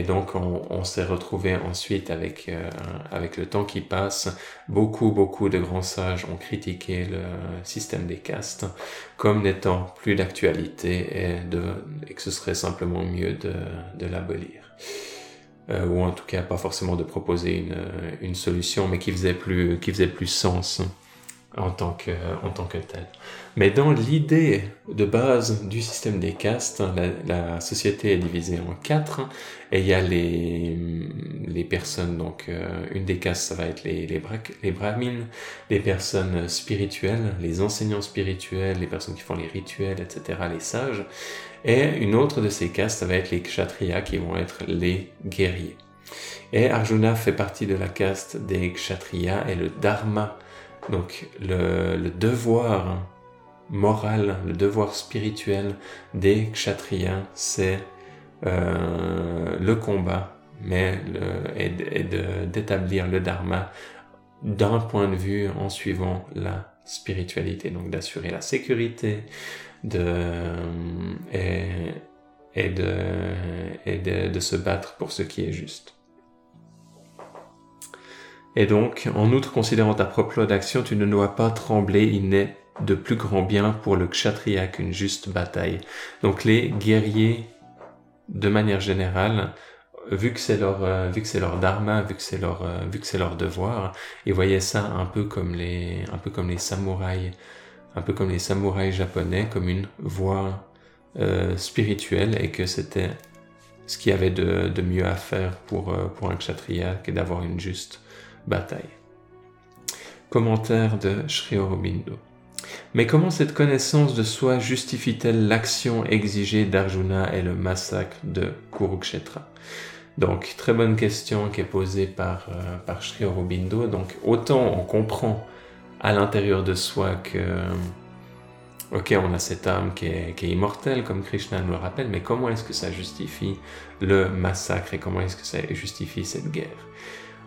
donc on, s'est retrouvé ensuite avec euh, avec le temps qui passe, beaucoup beaucoup de grands sages ont critiqué le système des castes comme n'étant plus d'actualité et, et que ce serait simplement mieux de, de l'abolir. Euh, ou en tout cas pas forcément de proposer une, une solution, mais qui faisait plus qui faisait plus sens en tant que, en tant que tel. Mais dans l'idée de base du système des castes, la, société est divisée en quatre et il y a les, les personnes, donc euh, une des castes ça va être les, les, les brahmines, les personnes spirituelles, les enseignants spirituels, les personnes qui font les rituels, etc., les sages. Et une autre de ces castes, ça va être les kshatriyas qui vont être les guerriers. Et Arjuna fait partie de la caste des kshatriyas et le dharma donc le, devoir moral, le devoir spirituel des kshatriyas, c'est euh, le combat, mais et, d'établir le dharma d'un point de vue en suivant la spiritualité, donc d'assurer la sécurité et de se battre pour ce qui est juste. Et donc, en outre, considérant ta propre loi d'action, tu ne dois pas trembler, il n'est de plus grand bien pour le kshatriya qu'une juste bataille. Donc les guerriers, de manière générale, vu que c'est leur, euh, vu que c'est leur dharma, vu que c'est leur, euh, vu que c'est leur devoir, ils voyaient ça un peu comme les, un peu comme les samouraïs, un peu comme les samouraïs japonais, comme une voie euh, spirituelle et que c'était ce qu'il y avait de, mieux à faire pour, pour un kshatriya que d'avoir une juste Commentaire de Sri Aurobindo. Mais comment cette connaissance de soi justifie-t-elle l'action exigée d'Arjuna et le massacre de Kurukshetra? Donc, très bonne question qui est posée par, euh, par Sri Aurobindo. Donc, autant on comprend à l'intérieur de soi que, ok, on a cette âme qui est immortelle, comme Krishna nous le rappelle, mais comment est-ce que ça justifie le massacre et comment est-ce que ça justifie cette guerre?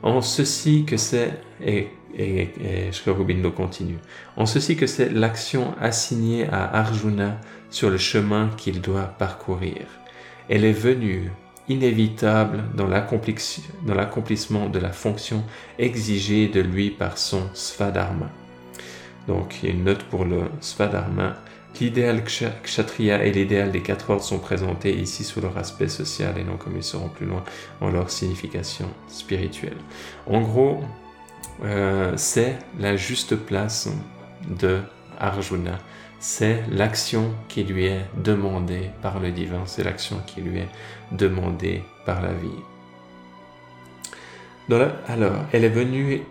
En ceci que c'est, et, et, et continue, en ceci que c'est l'action assignée à Arjuna sur le chemin qu'il doit parcourir. Elle est venue inévitable dans l'accomplissement de la fonction exigée de lui par son svadharma. Donc il y a une note pour le svadharma L'idéal kshatriya et l'idéal des quatre ordres sont présentés ici sous leur aspect social et non comme ils seront plus loin en leur signification spirituelle. En gros, euh, c'est la juste place de Arjuna. C'est l'action qui lui est demandée par le divin, c'est l'action qui lui est demandée par la vie. alors, elle est venue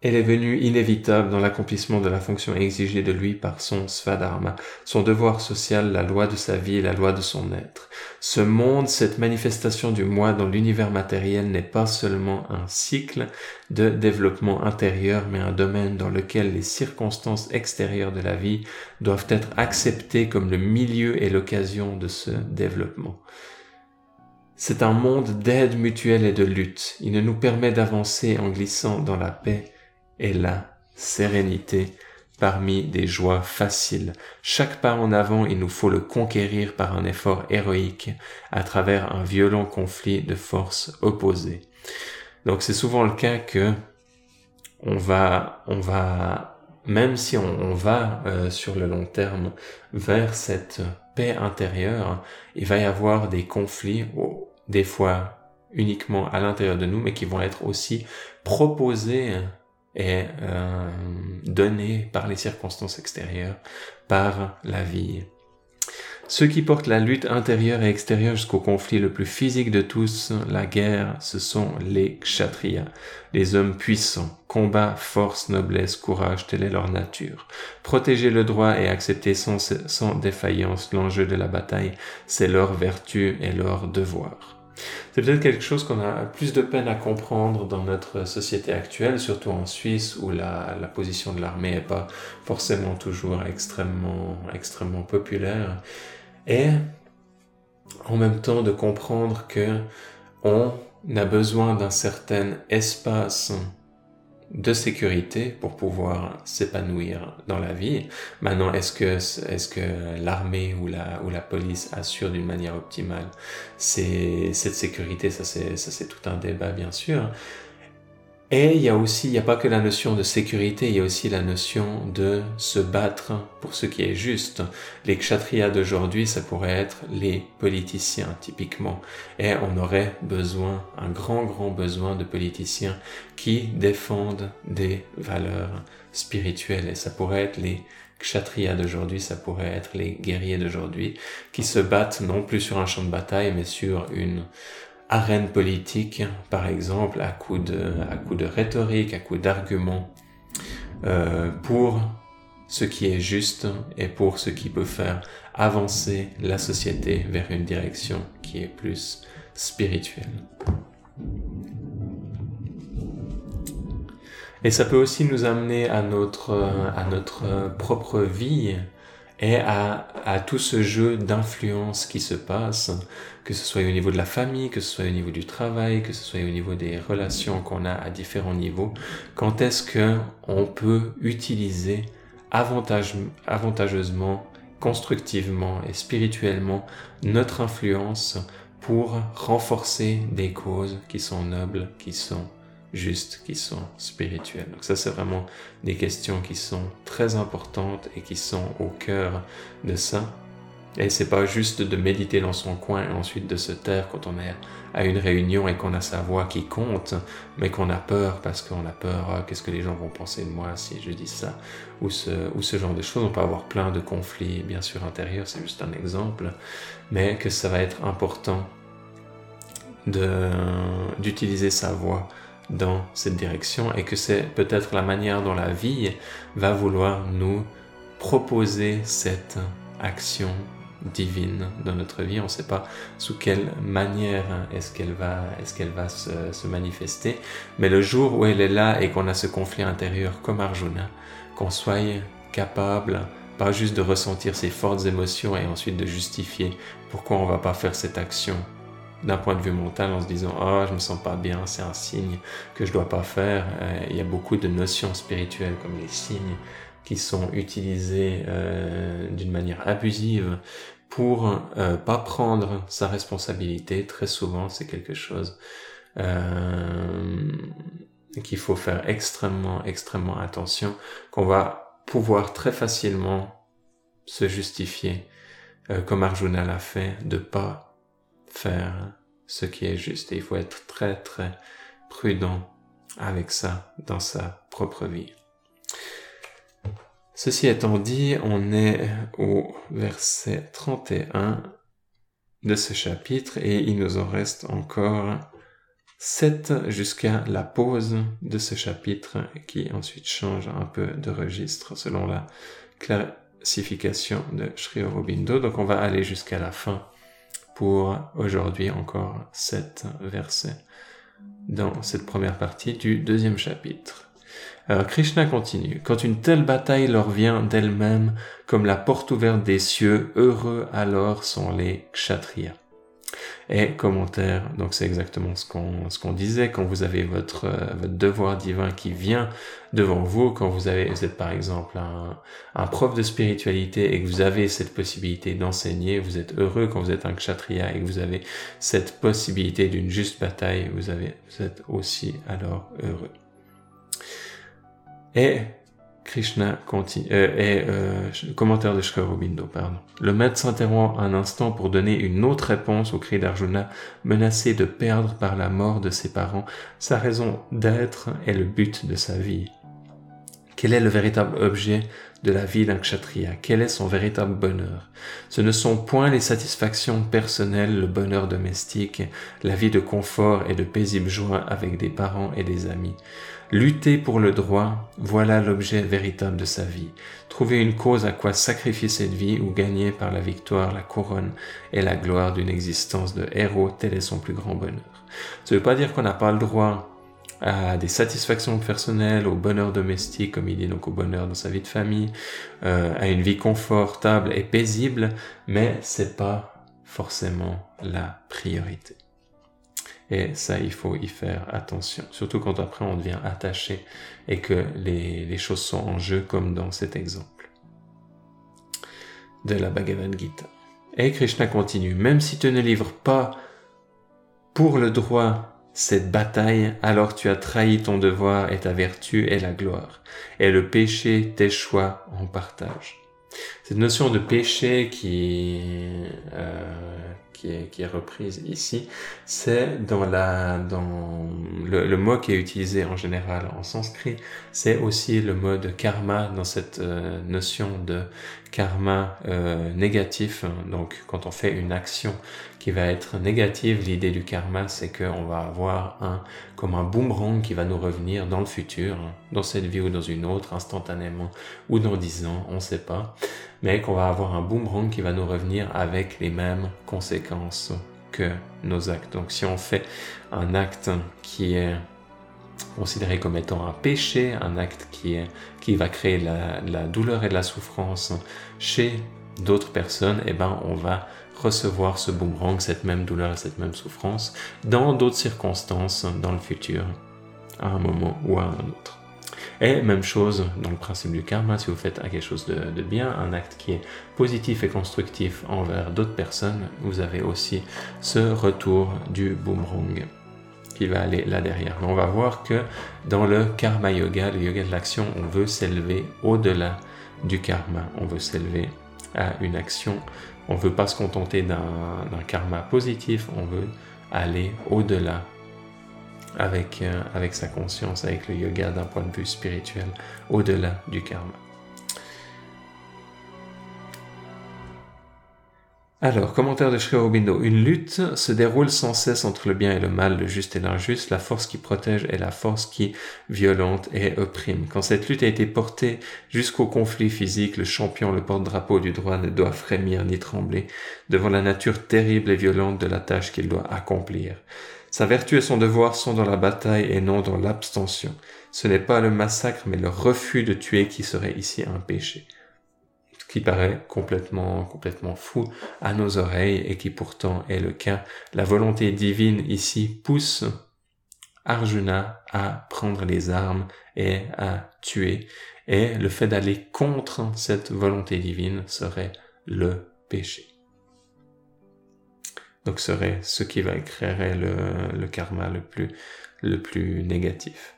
elle est venue inévitable dans l'accomplissement de la fonction exigée de lui par son svadharma, son devoir social, la loi de sa vie et la loi de son être. Ce monde, cette manifestation du moi dans l'univers matériel n'est pas seulement un cycle de développement intérieur, mais un domaine dans lequel les circonstances extérieures de la vie doivent être acceptées comme le milieu et l'occasion de ce développement. C'est un monde d'aide mutuelle et de lutte. Il ne nous permet d'avancer en glissant dans la paix et la sérénité parmi des joies faciles. Chaque pas en avant, il nous faut le conquérir par un effort héroïque à travers un violent conflit de forces opposées. Donc c'est souvent le cas que on va, on va, même si on, va euh, sur le long terme vers cette paix intérieure, il va y avoir des conflits, des fois uniquement à l'intérieur de nous, mais qui vont être aussi proposés est euh, donné par les circonstances extérieures, par la vie. Ceux qui portent la lutte intérieure et extérieure jusqu'au conflit le plus physique de tous, la guerre, ce sont les kshatriyas, les hommes puissants, combat, force, noblesse, courage, telle est leur nature. Protéger le droit et accepter sans, sans défaillance l'enjeu de la bataille, c'est leur vertu et leur devoir. C'est peut-être quelque chose qu'on a plus de peine à comprendre dans notre société actuelle, surtout en Suisse où la, position de l'armée n'est pas forcément toujours extrêmement, extrêmement populaire. Et en même temps de comprendre que on a besoin d'un certain espace de sécurité pour pouvoir s'épanouir dans la vie. Maintenant, est-ce que, est-ce que l'armée ou la, ou la police assure d'une manière optimale c'est, cette sécurité? Ça, c'est, ça, c'est tout un débat, bien sûr. Et il y a aussi, il n'y a pas que la notion de sécurité, il y a aussi la notion de se battre pour ce qui est juste. Les kshatriyas d'aujourd'hui, ça pourrait être les politiciens, typiquement. Et on aurait besoin, un grand, grand besoin de politiciens qui défendent des valeurs spirituelles. Et ça pourrait être les kshatriyas d'aujourd'hui, ça pourrait être les guerriers d'aujourd'hui, qui se battent non plus sur un champ de bataille, mais sur une arène politique, par exemple, à coup de, à coup de rhétorique, à coup d'arguments, euh, pour ce qui est juste et pour ce qui peut faire avancer la société vers une direction qui est plus spirituelle. Et ça peut aussi nous amener à notre, à notre propre vie et à, à tout ce jeu d'influence qui se passe, que ce soit au niveau de la famille, que ce soit au niveau du travail, que ce soit au niveau des relations qu'on a à différents niveaux. Quand est-ce que on peut utiliser avantage, avantageusement, constructivement et spirituellement notre influence pour renforcer des causes qui sont nobles, qui sont justes, qui sont spirituelles? Donc ça, c'est vraiment des questions qui sont très importantes et qui sont au cœur de ça. Et c'est pas juste de méditer dans son coin et ensuite de se taire quand on est à une réunion et qu'on a sa voix qui compte, mais qu'on a peur parce qu'on a peur, ah, qu'est-ce que les gens vont penser de moi si je dis ça, ou ce, ou ce genre de choses. On peut avoir plein de conflits, bien sûr, intérieurs, c'est juste un exemple, mais que ça va être important d'utiliser sa voix dans cette direction et que c'est peut-être la manière dont la vie va vouloir nous proposer cette action divine dans notre vie. On ne sait pas sous quelle manière est-ce qu'elle va, est-ce qu'elle va se, se, manifester. Mais le jour où elle est là et qu'on a ce conflit intérieur comme Arjuna, qu'on soit capable pas juste de ressentir ces fortes émotions et ensuite de justifier pourquoi on va pas faire cette action d'un point de vue mental en se disant ah oh, je me sens pas bien c'est un signe que je dois pas faire euh, il y a beaucoup de notions spirituelles comme les signes qui sont utilisés euh, d'une manière abusive pour euh, pas prendre sa responsabilité très souvent c'est quelque chose euh, qu'il faut faire extrêmement extrêmement attention qu'on va pouvoir très facilement se justifier euh, comme Arjuna l'a fait de pas faire ce qui est juste. Il faut être très très prudent avec ça dans sa propre vie. Ceci étant dit, on est au verset 31 de ce chapitre et il nous en reste encore 7 jusqu'à la pause de ce chapitre qui ensuite change un peu de registre selon la classification de Sri Aurobindo. Donc on va aller jusqu'à la fin pour aujourd'hui encore sept versets dans cette première partie du deuxième chapitre. Alors Krishna continue. Quand une telle bataille leur vient d'elle-même comme la porte ouverte des cieux, heureux alors sont les kshatriyas et commentaire. Donc c'est exactement ce qu'on disait quand vous avez votre euh, votre devoir divin qui vient devant vous, quand vous avez vous êtes par exemple un, un prof de spiritualité et que vous avez cette possibilité d'enseigner, vous êtes heureux quand vous êtes un kshatriya et que vous avez cette possibilité d'une juste bataille, vous avez vous êtes aussi alors heureux. Et Krishna continue, euh, et euh, commentaire de Shkarobindo, pardon. Le maître s'interrompt un instant pour donner une autre réponse au cri d'Arjuna, menacé de perdre par la mort de ses parents sa raison d'être et le but de sa vie. Quel est le véritable objet de la vie d'un kshatriya? Quel est son véritable bonheur? Ce ne sont point les satisfactions personnelles, le bonheur domestique, la vie de confort et de paisible joie avec des parents et des amis. Lutter pour le droit, voilà l'objet véritable de sa vie. Trouver une cause à quoi sacrifier cette vie ou gagner par la victoire la couronne et la gloire d'une existence de héros, tel est son plus grand bonheur. Ça ne veut pas dire qu'on n'a pas le droit à des satisfactions personnelles, au bonheur domestique, comme il dit donc au bonheur dans sa vie de famille, euh, à une vie confortable et paisible, mais c'est pas forcément la priorité. Et ça, il faut y faire attention. Surtout quand après on devient attaché et que les, les choses sont en jeu comme dans cet exemple de la Bhagavad Gita. Et Krishna continue, même si tu ne livres pas pour le droit cette bataille, alors tu as trahi ton devoir et ta vertu et la gloire, et le péché tes choix en partage. Cette notion de péché qui, euh, qui est, qui est reprise ici, c'est dans la, dans le, le, mot qui est utilisé en général en sanskrit, c'est aussi le mot de karma dans cette euh, notion de karma euh, négatif. Donc, quand on fait une action qui va être négative, l'idée du karma, c'est qu'on va avoir un, comme un boomerang qui va nous revenir dans le futur, dans cette vie ou dans une autre, instantanément, ou dans dix ans, on ne sait pas mais qu'on va avoir un boomerang qui va nous revenir avec les mêmes conséquences que nos actes. Donc si on fait un acte qui est considéré comme étant un péché, un acte qui, qui va créer la, la douleur et de la souffrance chez d'autres personnes, eh ben on va recevoir ce boomerang, cette même douleur et cette même souffrance dans d'autres circonstances dans le futur, à un moment ou à un autre. Et même chose dans le principe du karma, si vous faites quelque chose de, bien, un acte qui est positif et constructif envers d'autres personnes, vous avez aussi ce retour du boomerang qui va aller là derrière. Mais on va voir que dans le karma yoga, le yoga de l'action, on veut s'élever au-delà du karma. On veut s'élever à une action. On ne veut pas se contenter d'un karma positif, on veut aller au-delà avec, euh, avec sa conscience, avec le yoga d'un point de vue spirituel, au-delà du karma. Alors, commentaire de Sri Aurobindo. Une lutte se déroule sans cesse entre le bien et le mal, le juste et l'injuste, la force qui protège et la force qui violente et opprime. Quand cette lutte a été portée jusqu'au conflit physique, le champion, le porte-drapeau du droit ne doit frémir ni trembler devant la nature terrible et violente de la tâche qu'il doit accomplir. Sa vertu et son devoir sont dans la bataille et non dans l'abstention. Ce n'est pas le massacre, mais le refus de tuer qui serait ici un péché. Paraît complètement, complètement fou à nos oreilles et qui pourtant est le cas. La volonté divine ici pousse Arjuna à prendre les armes et à tuer. Et le fait d'aller contre cette volonté divine serait le péché donc serait ce qui va créer le, karma le plus, le plus négatif.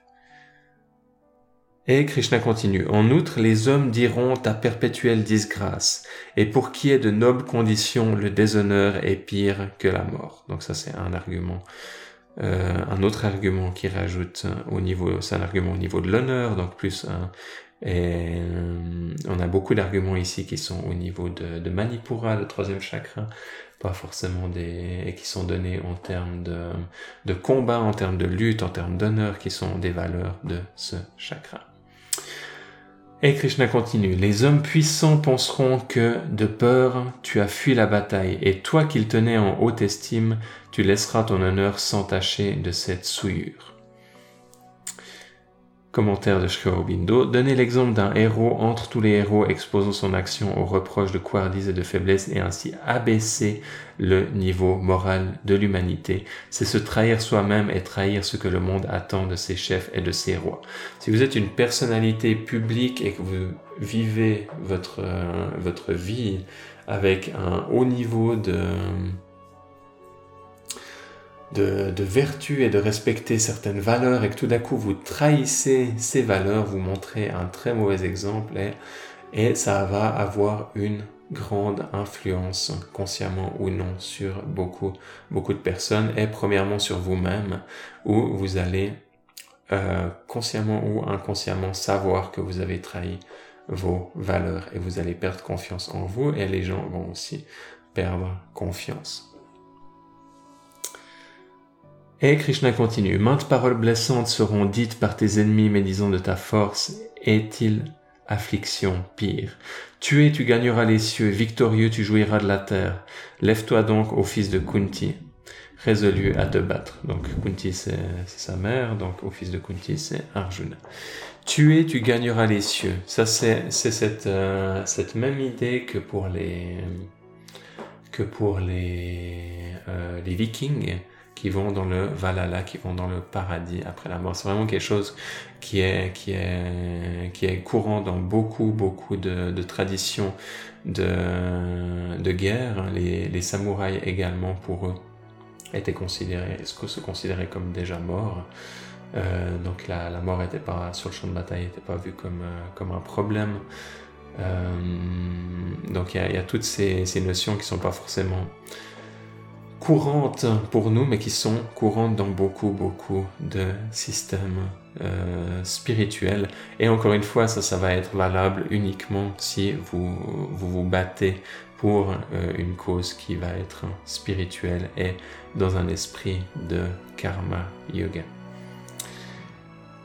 Et Krishna continue. En outre, les hommes diront ta perpétuelle disgrâce, et pour qui est de nobles conditions, le déshonneur est pire que la mort. Donc ça c'est un argument. Euh, un autre argument qui rajoute au niveau, c'est un argument au niveau de l'honneur, donc plus un, et euh, on a beaucoup d'arguments ici qui sont au niveau de, Manipura, le troisième chakra, pas forcément des et qui sont donnés en termes de, de combat, en termes de lutte, en termes d'honneur, qui sont des valeurs de ce chakra. Et Krishna continue, les hommes puissants penseront que, de peur, tu as fui la bataille, et toi qu'ils tenaient en haute estime, tu laisseras ton honneur s'entacher de cette souillure. Commentaire de Sri Aurobindo. Donnez l'exemple d'un héros entre tous les héros exposant son action aux reproches de couardise et de faiblesse et ainsi abaisser le niveau moral de l'humanité. C'est se trahir soi-même et trahir ce que le monde attend de ses chefs et de ses rois. Si vous êtes une personnalité publique et que vous vivez votre, euh, votre vie avec un haut niveau de, de, de, vertu et de respecter certaines valeurs et que tout d'un coup vous trahissez ces valeurs, vous montrez un très mauvais exemple et, et ça va avoir une grande influence, consciemment ou non, sur beaucoup, beaucoup de personnes et premièrement sur vous-même où vous allez euh, consciemment ou inconsciemment savoir que vous avez trahi vos valeurs et vous allez perdre confiance en vous et les gens vont aussi perdre confiance. Et Krishna continue, maintes paroles blessantes seront dites par tes ennemis médisant de ta force, est-il affliction pire Tué, tu gagneras les cieux, victorieux, tu jouiras de la terre. Lève-toi donc, au fils de Kunti, résolu à te battre. Donc Kunti, c'est sa mère, donc au fils de Kunti, c'est Arjuna. Tué, tu gagneras les cieux. Ça, c'est cette, euh, cette même idée que pour les, que pour les, euh, les vikings qui vont dans le Valhalla, qui vont dans le paradis après la mort. C'est vraiment quelque chose qui est, qui est, qui est courant dans beaucoup, beaucoup de, traditions de, guerre. Les, samouraïs également, pour eux, étaient considérés, se considéraient comme déjà morts. Euh, donc la, mort était pas sur le champ de bataille, n'était pas vue comme, euh, comme un problème. Euh, donc il y, a toutes ces, ces notions qui sont pas forcément courantes pour nous, mais qui sont courantes dans beaucoup, beaucoup de systèmes euh, spirituels. Et encore une fois, ça, ça va être valable uniquement si vous vous, battez pour euh, une cause qui va être spirituelle et dans un esprit de karma yoga.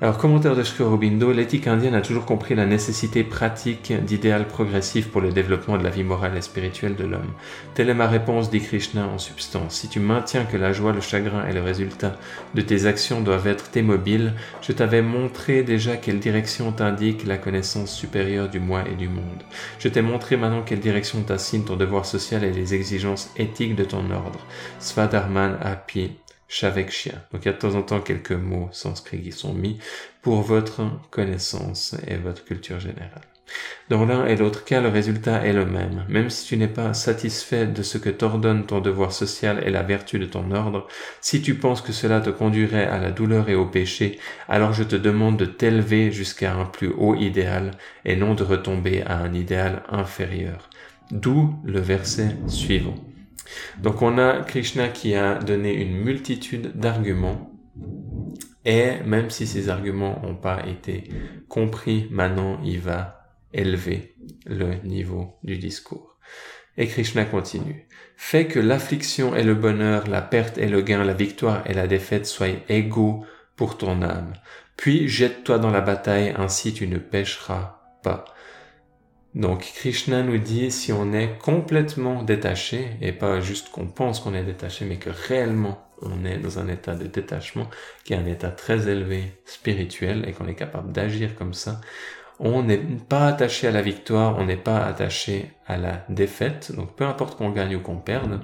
Alors, commentaire de Sri Aurobindo, l'éthique indienne a toujours compris la nécessité pratique d'idéal progressif pour le développement de la vie morale et spirituelle de l'homme. Telle est ma réponse, dit Krishna en substance. Si tu maintiens que la joie, le chagrin et le résultat de tes actions doivent être tes mobiles, je t'avais montré déjà quelle direction t'indique la connaissance supérieure du moi et du monde. Je t'ai montré maintenant quelle direction t'assigne ton devoir social et les exigences éthiques de ton ordre. Svadharman api Shavekshia. Donc il y a de temps en temps quelques mots sanscrits qui sont mis pour votre connaissance et votre culture générale. Dans l'un et l'autre cas, le résultat est le même. Même si tu n'es pas satisfait de ce que t'ordonne ton devoir social et la vertu de ton ordre, si tu penses que cela te conduirait à la douleur et au péché, alors je te demande de t'élever jusqu'à un plus haut idéal et non de retomber à un idéal inférieur. D'où le verset suivant. Donc on a Krishna qui a donné une multitude d'arguments et même si ces arguments n'ont pas été compris, maintenant il va élever le niveau du discours. Et Krishna continue. Fais que l'affliction et le bonheur, la perte et le gain, la victoire et la défaite soient égaux pour ton âme. Puis jette-toi dans la bataille, ainsi tu ne pécheras pas. Donc Krishna nous dit si on est complètement détaché, et pas juste qu'on pense qu'on est détaché, mais que réellement on est dans un état de détachement, qui est un état très élevé spirituel, et qu'on est capable d'agir comme ça, on n'est pas attaché à la victoire, on n'est pas attaché à la défaite, donc peu importe qu'on gagne ou qu'on perde.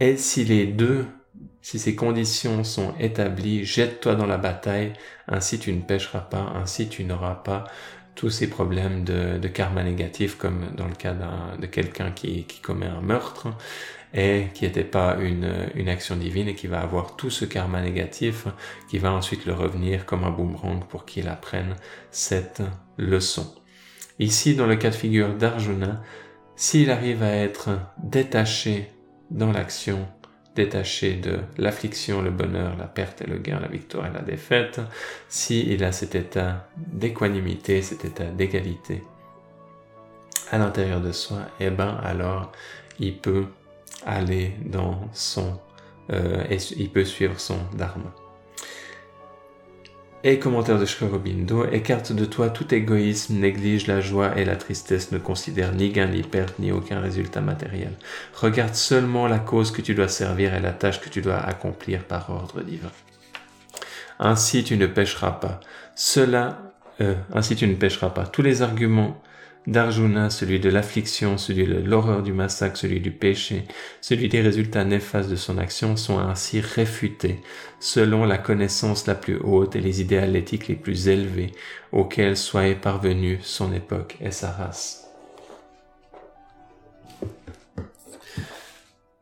Et si les deux, si ces conditions sont établies, jette-toi dans la bataille, ainsi tu ne pêcheras pas, ainsi tu n'auras pas tous ces problèmes de, karma négatif, comme dans le cas de quelqu'un qui, qui, commet un meurtre et qui n'était pas une, une, action divine et qui va avoir tout ce karma négatif qui va ensuite le revenir comme un boomerang pour qu'il apprenne cette leçon. Ici, dans le cas de figure d'Arjuna, s'il arrive à être détaché dans l'action détaché de l'affliction, le bonheur, la perte et le gain, la victoire et la défaite, s'il il a cet état d'équanimité, cet état d'égalité à l'intérieur de soi, eh ben alors il peut aller dans son, euh, il peut suivre son dharma. Et commentaire de Shkorobindo, écarte de toi tout égoïsme, néglige la joie et la tristesse, ne considère ni gain ni perte ni aucun résultat matériel. Regarde seulement la cause que tu dois servir et la tâche que tu dois accomplir par ordre divin. Ainsi tu ne pécheras pas. Cela, euh, ainsi tu ne pécheras pas. Tous les arguments d'Arjuna, celui de l'affliction, celui de l'horreur du massacre, celui du péché, celui des résultats néfastes de son action sont ainsi réfutés selon la connaissance la plus haute et les idéaux éthiques les plus élevés auxquels soit parvenue son époque et sa race.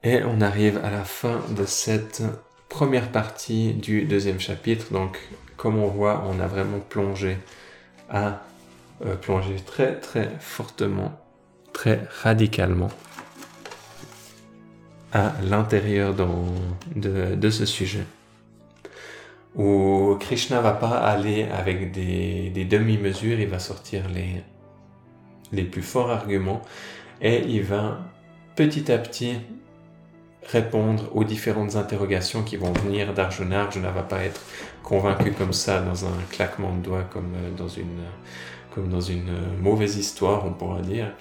Et on arrive à la fin de cette première partie du deuxième chapitre. Donc, comme on voit, on a vraiment plongé à euh, plonger très très fortement, très radicalement à l'intérieur de, de, ce sujet. Où Krishna va pas aller avec des, des demi-mesures, il va sortir les, les plus forts arguments et il va petit à petit répondre aux différentes interrogations qui vont venir d'Arjuna. Arjuna va pas être convaincu comme ça dans un claquement de doigts comme euh, dans une comme dans une mauvaise histoire, on pourra dire.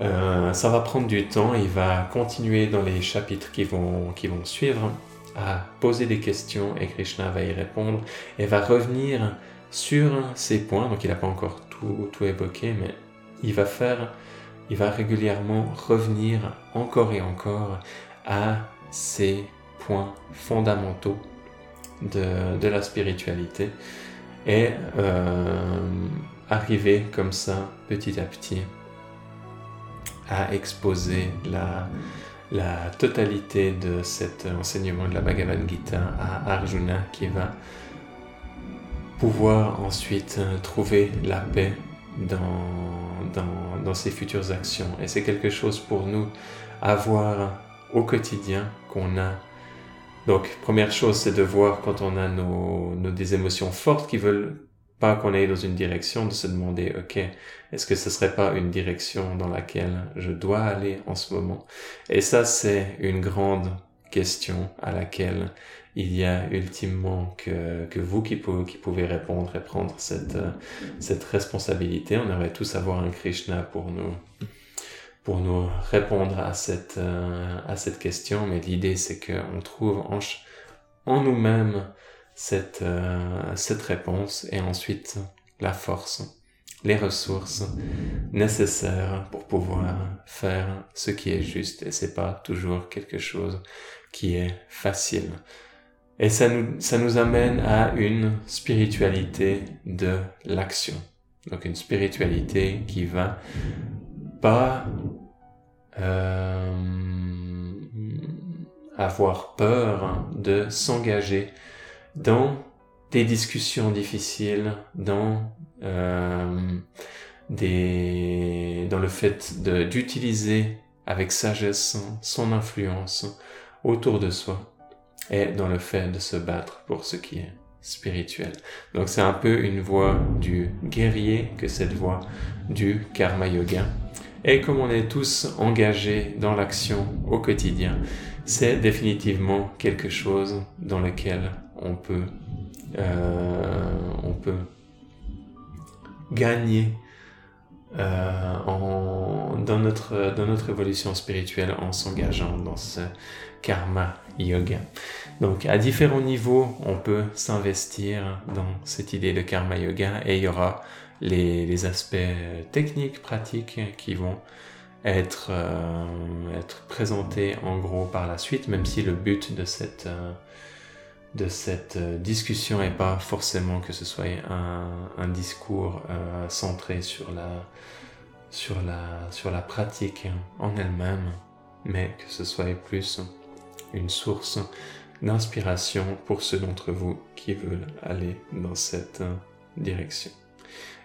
Euh, ça va prendre du temps, il va continuer dans les chapitres qui vont, qui vont suivre à poser des questions et Krishna va y répondre et va revenir sur ces points. Donc il n'a pas encore tout, tout évoqué, mais il va faire, il va régulièrement revenir encore et encore à ces points fondamentaux de, la spiritualité et euh, arriver comme ça petit à petit à exposer la, totalité de cet enseignement de la Bhagavad Gita à Arjuna qui va pouvoir ensuite trouver la paix dans ses futures actions. Et c'est quelque chose pour nous à voir au quotidien qu'on a. Donc, première chose, c'est de voir quand on a nos, nos, des émotions fortes qui veulent pas qu'on aille dans une direction, de se demander, ok, est-ce que ce serait pas une direction dans laquelle je dois aller en ce moment? Et ça, c'est une grande question à laquelle il y a ultimement que, que vous qui, pouvez, qui pouvez répondre et prendre cette, cette responsabilité. On aurait tous avoir un Krishna pour nous pour nous répondre à cette, à cette question, mais l'idée c'est qu'on trouve en, en nous-mêmes cette, euh, cette réponse et ensuite la force, les ressources nécessaires pour pouvoir faire ce qui est juste et c'est pas toujours quelque chose qui est facile. Et ça nous, ça nous amène à une spiritualité de l'action. Donc une spiritualité qui va pas euh, avoir peur de s'engager dans des discussions difficiles, dans euh, des, dans le fait d'utiliser avec sagesse son influence autour de soi et dans le fait de se battre pour ce qui est spirituel. Donc c'est un peu une voie du guerrier que cette voie du karma yoga. Et comme on est tous engagés dans l'action au quotidien, c'est définitivement quelque chose dans lequel on peut, euh, on peut gagner euh, dans, notre, dans évolution spirituelle en s'engageant dans ce karma yoga. Donc à différents niveaux, on peut s'investir dans cette idée de karma yoga et il y aura les, aspects techniques, pratiques qui vont être, euh, être présentés en gros par la suite, même si le but de cette, de cette euh, discussion n'est pas forcément que ce soit un, un discours euh, centré sur la, sur, la, sur la pratique en elle-même, mais que ce soit plus une source d'inspiration pour ceux d'entre vous qui veulent aller dans cette direction.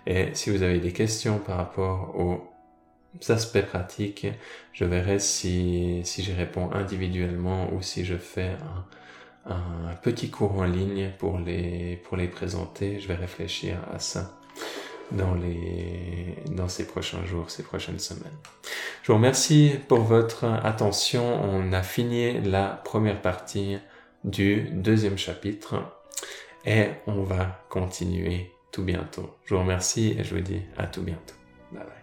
Et si vous avez des questions par rapport aux aspects pratiques, je verrai si, si j'y réponds individuellement ou si je fais un, un petit cours en ligne pour les, pour les présenter. Je vais réfléchir à ça dans, les, dans ces prochains jours, ces prochaines semaines. Je vous remercie pour votre attention. On a fini la première partie du deuxième chapitre et on va continuer tout bientôt. Je vous remercie et je vous dis à tout bientôt. Bye bye.